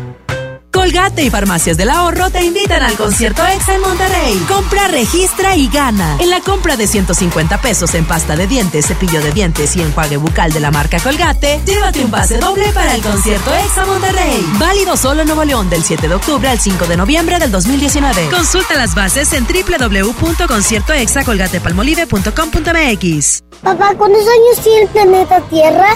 Colgate y Farmacias del Ahorro te invitan al concierto EXA en Monterrey. Compra, registra y gana. En la compra de 150 pesos en pasta de dientes, cepillo de dientes y enjuague bucal de la marca Colgate, llévate un pase doble para el concierto EXA Monterrey. Válido solo en Nuevo León del 7 de octubre al 5 de noviembre del 2019. Consulta las bases en www.conciertoexacolgatepalmolive.com.mx. Papá, ¿cuántos años tiene el planeta Tierra?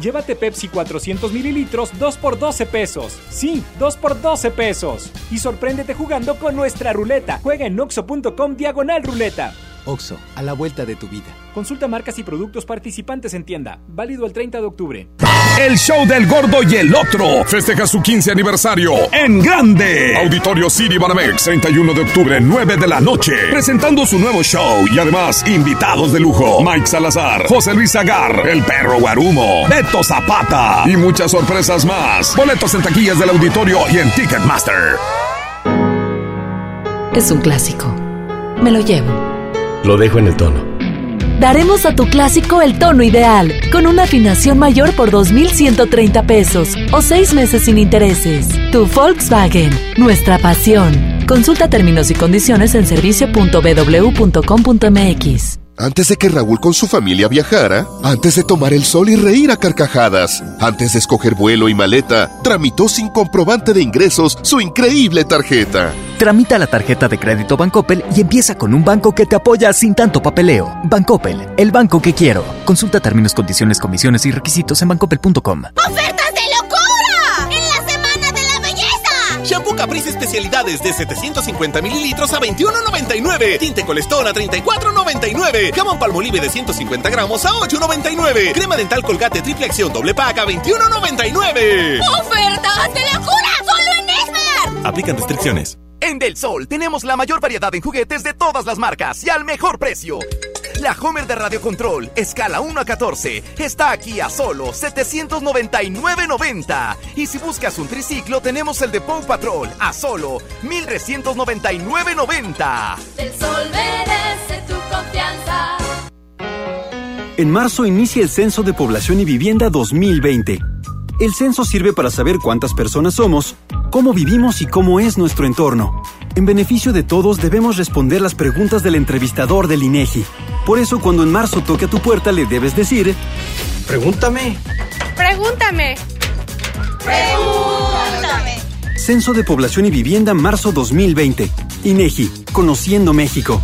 Llévate Pepsi 400 mililitros 2 por 12 pesos. Sí, 2 por 12 pesos. Y sorpréndete jugando con nuestra ruleta. Juega en oxo.com diagonal ruleta. Oxo, a la vuelta de tu vida. Consulta marcas y productos participantes en tienda. Válido el 30 de octubre. El show del gordo y el otro festeja su 15 aniversario en grande. Auditorio City Banamex, 31 de octubre, 9 de la noche. Presentando su nuevo show y además invitados de lujo. Mike Salazar, José Luis Agar, El Perro Guarumo, Beto Zapata y muchas sorpresas más. Boletos en taquillas del auditorio y en Ticketmaster. Es un clásico. Me lo llevo. Lo dejo en el tono. Daremos a tu clásico el tono ideal, con una afinación mayor por 2.130 pesos o seis meses sin intereses. Tu Volkswagen, nuestra pasión. Consulta términos y condiciones en servicio.bw.com.mx. Antes de que Raúl con su familia viajara, antes de tomar el sol y reír a carcajadas, antes de escoger vuelo y maleta, tramitó sin comprobante de ingresos su increíble tarjeta. Tramita la tarjeta de crédito Bancoppel y empieza con un banco que te apoya sin tanto papeleo. Bancoppel, el banco que quiero. Consulta términos, condiciones, comisiones y requisitos en bancoppel.com. ¡Ofertas especialidades de 750 mililitros a 21.99. Tinte Colestón a 34.99. Jamón Palmolive de 150 gramos a 8.99. Crema dental Colgate triple acción doble pack a 21.99. ¡Ofertas de locura! ¡Solo en Esmar! Aplican restricciones. En Del Sol tenemos la mayor variedad en juguetes de todas las marcas y al mejor precio. La Homer de Radio Control, escala 1 a 14, está aquí a solo 799.90. Y si buscas un triciclo, tenemos el de Paw Patrol a solo 1399.90. Del Sol merece tu confianza. En marzo inicia el Censo de Población y Vivienda 2020. El censo sirve para saber cuántas personas somos, cómo vivimos y cómo es nuestro entorno. En beneficio de todos debemos responder las preguntas del entrevistador del INEGI. Por eso cuando en marzo toque a tu puerta le debes decir, pregúntame. Pregúntame. Pregúntame. Censo de Población y Vivienda marzo 2020. INEGI, Conociendo México.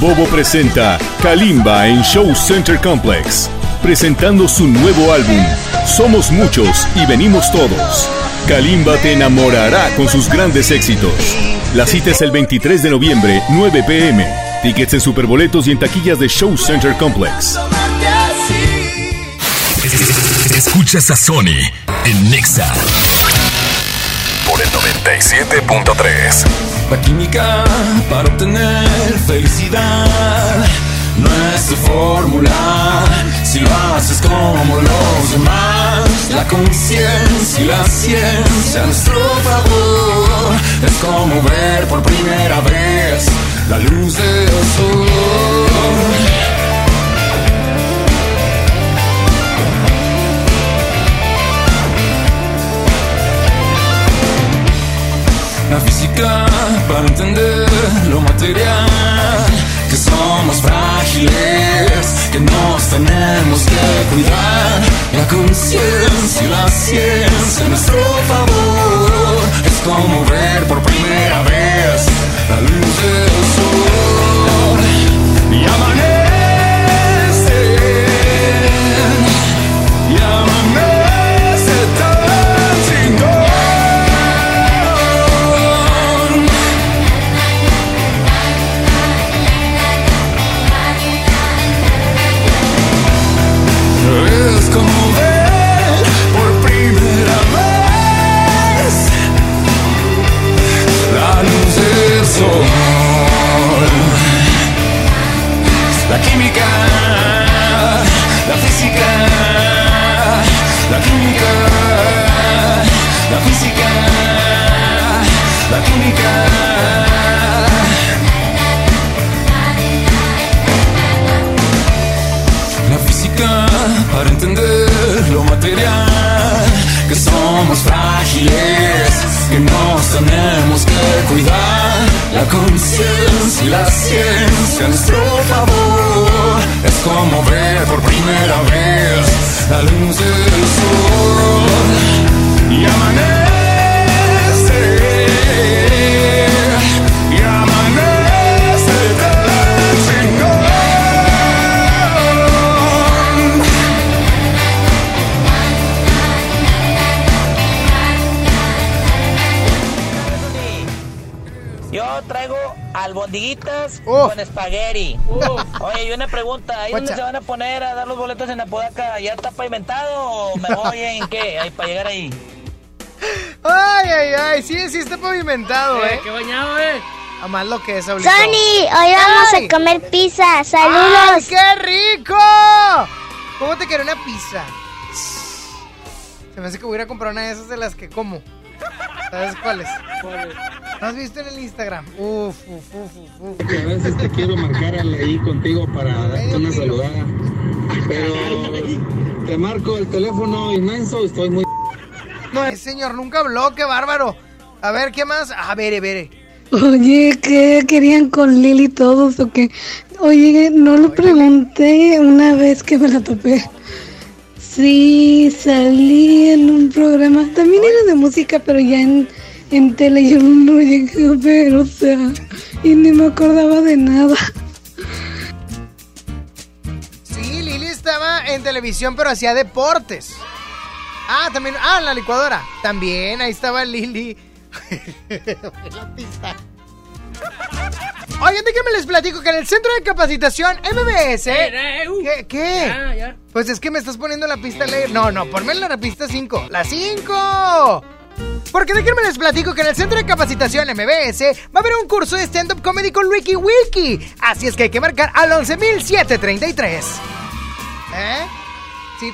Bobo presenta Kalimba en Show Center Complex, presentando su nuevo álbum, Somos Muchos y Venimos Todos. Kalimba te enamorará con sus grandes éxitos. La cita es el 23 de noviembre, 9 pm. Tickets en superboletos y en taquillas de Show Center Complex. Escuchas a Sony en Nexa por el 97.3. La química para obtener felicidad no es tu fórmula si lo haces como los demás. La conciencia y la ciencia a nuestro favor es como ver por primera vez la luz del sol. La física para entender lo material, que somos frágiles, que nos tenemos que cuidar. La conciencia y la ciencia a nuestro favor es como ver por primera vez la luz del sol y amanece con espagueti. Oye, y una pregunta, ¿ahí dónde se van a poner a dar los boletos en Apodaca? ¿Ya está pavimentado o me voy en qué? Ahí para llegar ahí. Ay, ay, ay, sí, sí está pavimentado, Eh, ¿eh? qué bañado, ¿eh? A más lo que es ahorita. Sony, hoy vamos Ay. a comer pizza. ¡Ay, Saludos. qué rico! ¿Cómo te quiero una pizza? Se me hace que voy a comprar una de esas de las que como. ¿Sabes cuáles? ¿No has visto en el Instagram? Uf, uf, uf, uf, a veces te quiero marcar ahí contigo para darte una saludada. Pero te marco el teléfono inmenso, estoy muy... No, ese señor nunca habló, qué bárbaro. A ver, ¿qué más? A ver, ver. Oye, ¿qué querían con Lili todos o qué? Oye, no lo pregunté una vez que me la topé. Sí, salí en un programa, también era de música, pero ya en, en tele yo no llegué a ver, o sea, y ni me acordaba de nada. Sí, Lili estaba en televisión, pero hacía deportes. Ah, también. Ah, la licuadora. También, ahí estaba Lili. La pista. Oigan, déjenme les platico que en el centro de capacitación MBS. ¿Qué? ¿Qué? Pues es que me estás poniendo la pista leer. No, no, ponme la pista 5. ¡La 5! Porque déjenme les platico que en el centro de capacitación MBS va a haber un curso de stand-up comedy con Ricky Wilkie. Así es que hay que marcar al 11.733. ¿Eh? Sí.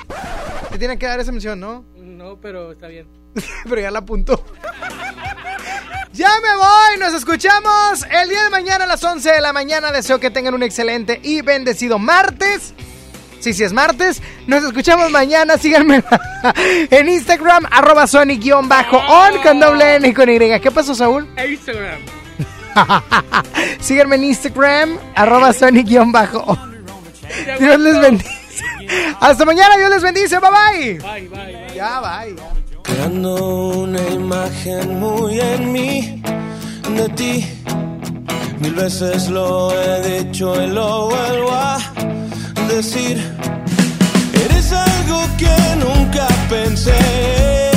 Te tiene que dar esa mención, ¿no? No, pero está bien. Pero ya la apuntó. Ya me voy, nos escuchamos el día de mañana a las 11 de la mañana. Deseo que tengan un excelente y bendecido martes. Sí, sí es martes. Nos escuchamos mañana. Síganme en Instagram, arroba Sonic-on con doble N y con Y. ¿Qué pasó, Saúl? Instagram. Síganme en Instagram, arroba Sonic-on. Dios les bendice. Hasta mañana, Dios les bendice. Bye bye. Bye, bye, bye. Ya, bye. Creando una imagen muy en mí, de ti. Mil veces lo he dicho y lo vuelvo a decir. Eres algo que nunca pensé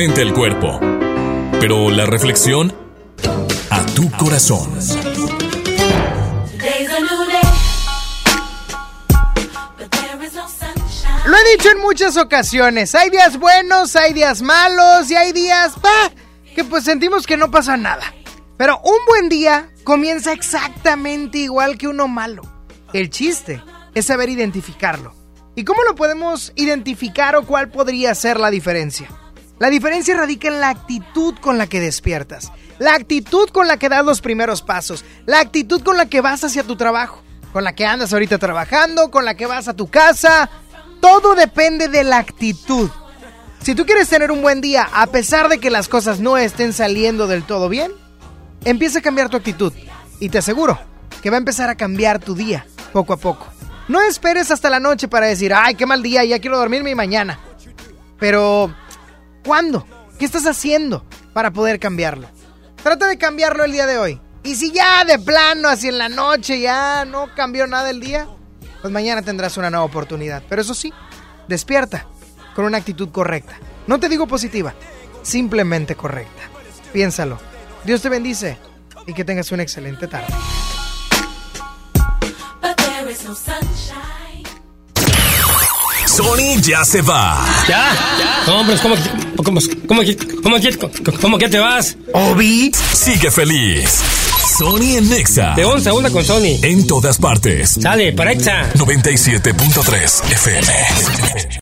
alimenta el cuerpo, pero la reflexión a tu corazón. Lo he dicho en muchas ocasiones, hay días buenos, hay días malos y hay días bah, que pues sentimos que no pasa nada. Pero un buen día comienza exactamente igual que uno malo. El chiste es saber identificarlo. ¿Y cómo lo podemos identificar o cuál podría ser la diferencia? La diferencia radica en la actitud con la que despiertas, la actitud con la que das los primeros pasos, la actitud con la que vas hacia tu trabajo, con la que andas ahorita trabajando, con la que vas a tu casa, todo depende de la actitud. Si tú quieres tener un buen día a pesar de que las cosas no estén saliendo del todo bien, empieza a cambiar tu actitud y te aseguro que va a empezar a cambiar tu día poco a poco. No esperes hasta la noche para decir, ay, qué mal día, ya quiero dormirme mañana. Pero, ¿cuándo? ¿Qué estás haciendo para poder cambiarlo? Trata de cambiarlo el día de hoy. Y si ya de plano, así en la noche, ya no cambió nada el día, pues mañana tendrás una nueva oportunidad. Pero eso sí, despierta con una actitud correcta. No te digo positiva, simplemente correcta. Piénsalo. Dios te bendice y que tengas una excelente tarde. Sony ya se va. ¿Ya? Pero ¿cómo, cómo, cómo, cómo, cómo, que te vas? Obi sigue feliz. Sony en Nexa. De 11 a 1 con Sony. En todas partes. Sale, para Exa. 97.3 FM.